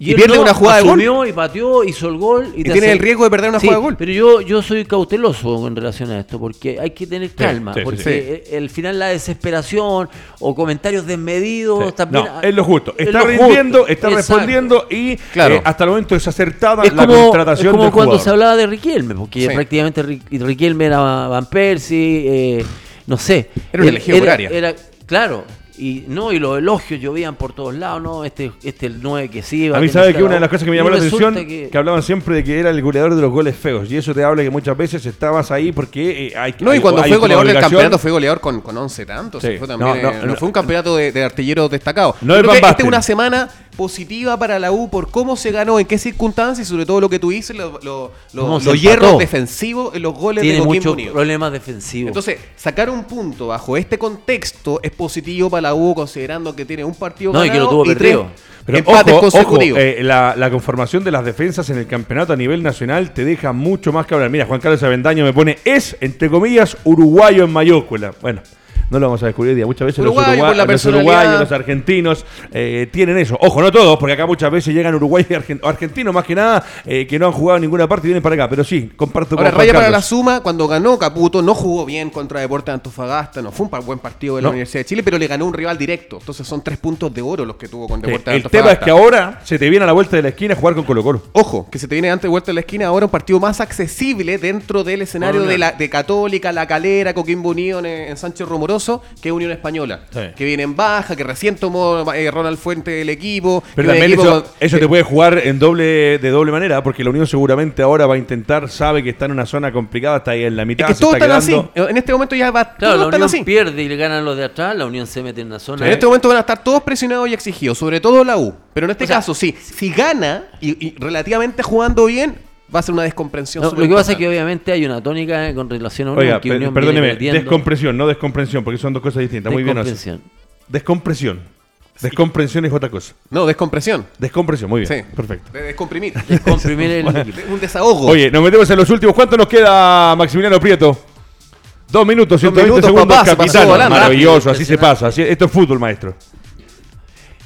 Y pierde una jugada de gol. y pateó, hizo el gol. Y, tiene el riesgo de perder una Sí, jugada de gol. Pero yo, yo soy cauteloso en relación a esto, porque hay que tener calma. sí, sí, porque sí. eh, el final la desesperación o comentarios desmedidos Sí. también. No, es lo justo. es Está lo rindiendo, justo. está Exacto. respondiendo y Claro. eh, hasta el momento es acertada Es la como, es contratación como del cuando jugador. se hablaba de Riquelme, porque Sí. prácticamente Ri- Riquelme era Van Persie, eh, no sé. Era una área. era- claro, y no y los elogios llovían por todos lados, no, este este el 9 que sí. va A mí tener sabe que una de las cosas que me llamó la atención, que- que... hablaban siempre de que era el goleador de los goles feos, y eso te habla que muchas veces estabas ahí porque eh, hay No, y cuando hay fue goleador del campeonato, fue goleador con, con 11 tantos. Sí. Fue también, No, eh, no, fue un campeonato de, de artilleros destacados. No Creo es que Van esta es Basten. una semana positiva para la U por cómo se ganó, en qué circunstancias y sobre todo lo que tú dices, lo- lo- lo- los hierros defensivos en los goles tiene de Coquimbo muchos Unido. problemas defensivos. Entonces, sacar un punto bajo este contexto es positivo para la U considerando que tiene un partido No, y que ganado lo tuvo y perdido. tres Pero empates ojo, consecutivos. ojo, eh, la, la conformación de las defensas en el campeonato a nivel nacional te deja mucho más que hablar. Mira, Juan Carlos Avendaño me pone es, entre comillas, uruguayo en mayúscula. Bueno. No lo vamos a descubrir día. Muchas veces Uruguayo, los, la uruguayos, los argentinos eh, tienen eso. Ojo, no todos, porque acá muchas veces llegan uruguayos y argentinos más que nada eh, que no han jugado en ninguna parte y vienen para acá. Pero sí, comparto Ahora, con raya para la suma, cuando ganó Caputo, no jugó bien contra Deportes de Antofagasta, no fue un buen partido de la No. Universidad de Chile, pero le ganó un rival directo. Entonces son tres puntos de oro los que tuvo con Sí, Deportes de el tema es Antofagasta. que ahora se te viene a la vuelta de la esquina jugar con Colo Colo. Ojo, que se te viene antes de vuelta de la esquina ahora un partido más accesible dentro del escenario de, la, de Católica, La Calera, Coquimbo Unión en, en Sánchez Que es Unión Española. Sí. Que viene en baja, que recién tomó eh, Ronald Fuente del equipo. Pero que también equipo eso, con- eso que- te puede jugar en doble de doble manera, porque la Unión seguramente ahora va a intentar, sabe que está en una zona complicada, está ahí en la Es mitad, que se todos está están así. En este momento ya va, Claro, la Unión así. pierde y le ganan los de atrás, la Unión se mete en una zona. En este momento van a estar todos presionados y exigidos, sobre todo la U. Pero en este O sea, caso, sí, si gana y, y relativamente jugando bien, va a ser una descomprensión. No, lo que pasa es que obviamente hay una tónica con relación a Unión. Oiga, que Unión perdóneme, descompresión, no descomprensión, porque son dos cosas distintas. Muy bien. Descompresión. Descompresión. Descompresión es otra cosa. No, descompresión. Descompresión, muy bien. Sí. Perfecto. De descomprimir. [laughs] Descomprimir el [laughs] equipo. un desahogo. Oye, nos metemos en los últimos. ¿Cuánto nos queda, Maximiliano Prieto? Dos minutos, Dos 120 minutos, segundos, papá, se pasó capitán. volando. Maravilloso, así se pasa. así- esto es fútbol, maestro.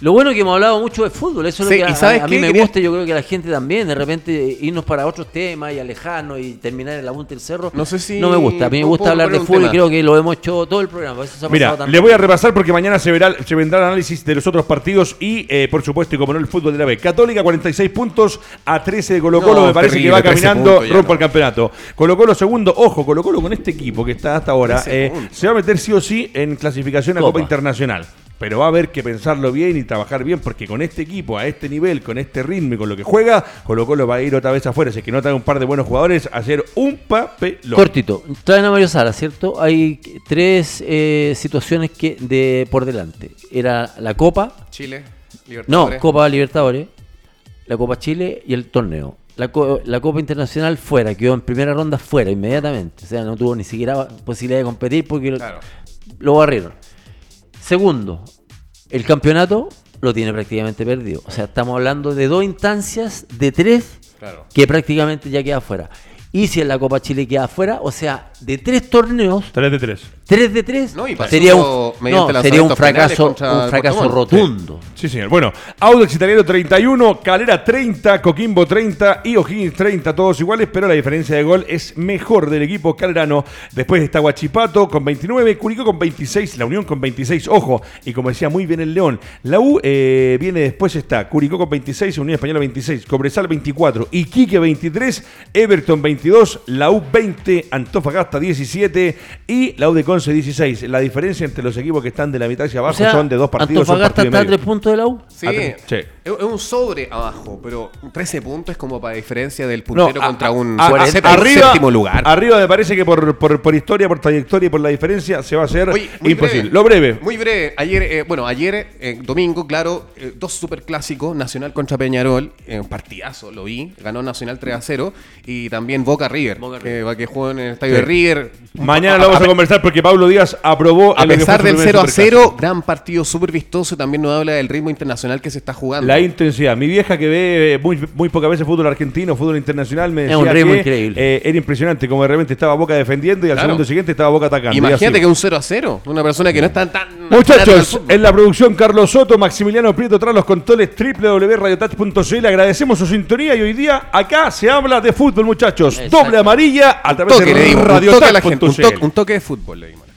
Lo bueno es que hemos hablado mucho de fútbol, eso es Sí, lo que a, ¿sabes a mí qué? me Quería- gusta y yo creo que a la gente también, de repente irnos para otros temas y alejarnos y terminar en la punta del cerro. No sé si No me gusta, a mí me gusta hablar de fútbol y creo que lo hemos hecho todo el programa. eso se ha Mira, pasado tan le voy a repasar porque mañana se, verá, se vendrá el análisis de los otros partidos y, eh, por supuesto, y como no, el fútbol de la B. Católica, 46 puntos a 13 de Colo Colo. No, me parece terrible, que va 13 caminando rumbo no. al campeonato. Colo Colo segundo. Ojo, Colo Colo con este equipo que está hasta ahora 13 eh, se va a meter sí o sí en clasificación a Copa, Copa. Internacional. Pero va a haber que pensarlo bien y trabajar bien porque con este equipo, a este nivel, con este ritmo y con lo que juega, Colo Colo va a ir otra vez afuera. Así que no trae un par de buenos jugadores a hacer un papelón. Cortito, traen a Mario Sala, ¿cierto? Hay tres eh, situaciones que de por delante. Era la Copa, Chile, no, Libertadores. Copa Libertadores, la Copa Chile y el torneo. La, co- la Copa Internacional fuera, quedó en primera ronda fuera inmediatamente. O sea, no tuvo ni siquiera posibilidad de competir porque lo barrieron. Segundo, el campeonato lo tiene prácticamente perdido. O sea, estamos hablando de dos instancias de tres Claro. que prácticamente ya queda fuera. Y si en la Copa Chile queda afuera, o sea, de tres torneos, 3 de 3. tres de tres, No, y sería un, no, sería un fracaso, un fracaso rotundo. Sí, señor. Bueno, Audax Italiano 31, Calera 30, Coquimbo 30 y O'Higgins 30, todos iguales, pero la diferencia de gol es mejor del equipo calerano. Después está Guachipato con 29, Curicó con 26, La Unión con 26, ojo, y como decía muy bien el León, la U eh, viene después está Curicó con 26, Unión Española 26, Cobresal 24, Iquique 23, Everton 22, la U 20, Antofagasta 17 y la U de Conce 16. La diferencia entre los equipos que están de la mitad hacia abajo O sea, son de dos partidos. Antofagasta partido está a tres puntos de la U. Sí, sí. Es un sobre abajo, pero 13 puntos es como para diferencia del No, puntero a- contra un a- a- séptimo- arriba, séptimo lugar. Arriba me parece que por, por, por historia, por trayectoria y por la diferencia se va a hacer Oye, imposible. breve. Lo breve. Muy breve. Ayer, eh, bueno, ayer, eh, domingo, claro, eh, dos superclásicos, Nacional contra Peñarol, eh, un partidazo, lo vi, ganó Nacional 3 a 0, y también Boca River, Boca que, va- que jugó en el estadio Sí. de River. Mañana lo vamos a, conversar porque Pablo Díaz aprobó A en lo que pesar del primer 0 a 0, superclásico. gran partido súper vistoso, también nos habla del ritmo internacional que se está jugando. La intensidad. Mi vieja que ve eh, muy, muy pocas veces fútbol argentino, fútbol internacional, me Es decía un ritmo que, increíble. eh, era impresionante como de repente estaba Boca defendiendo y al Claro. segundo siguiente estaba Boca atacando. Imagínate que un 0 a 0, una persona que no está tan... Muchachos, en la producción Carlos Soto, Maximiliano Prieto tras los controles www.radiotouch.cl. Agradecemos su sintonía y hoy día acá se habla de fútbol, muchachos. Exacto. Doble amarilla a través toque le un toque a la gente, un radiotouch.cl. toque, un toque de fútbol le dimos.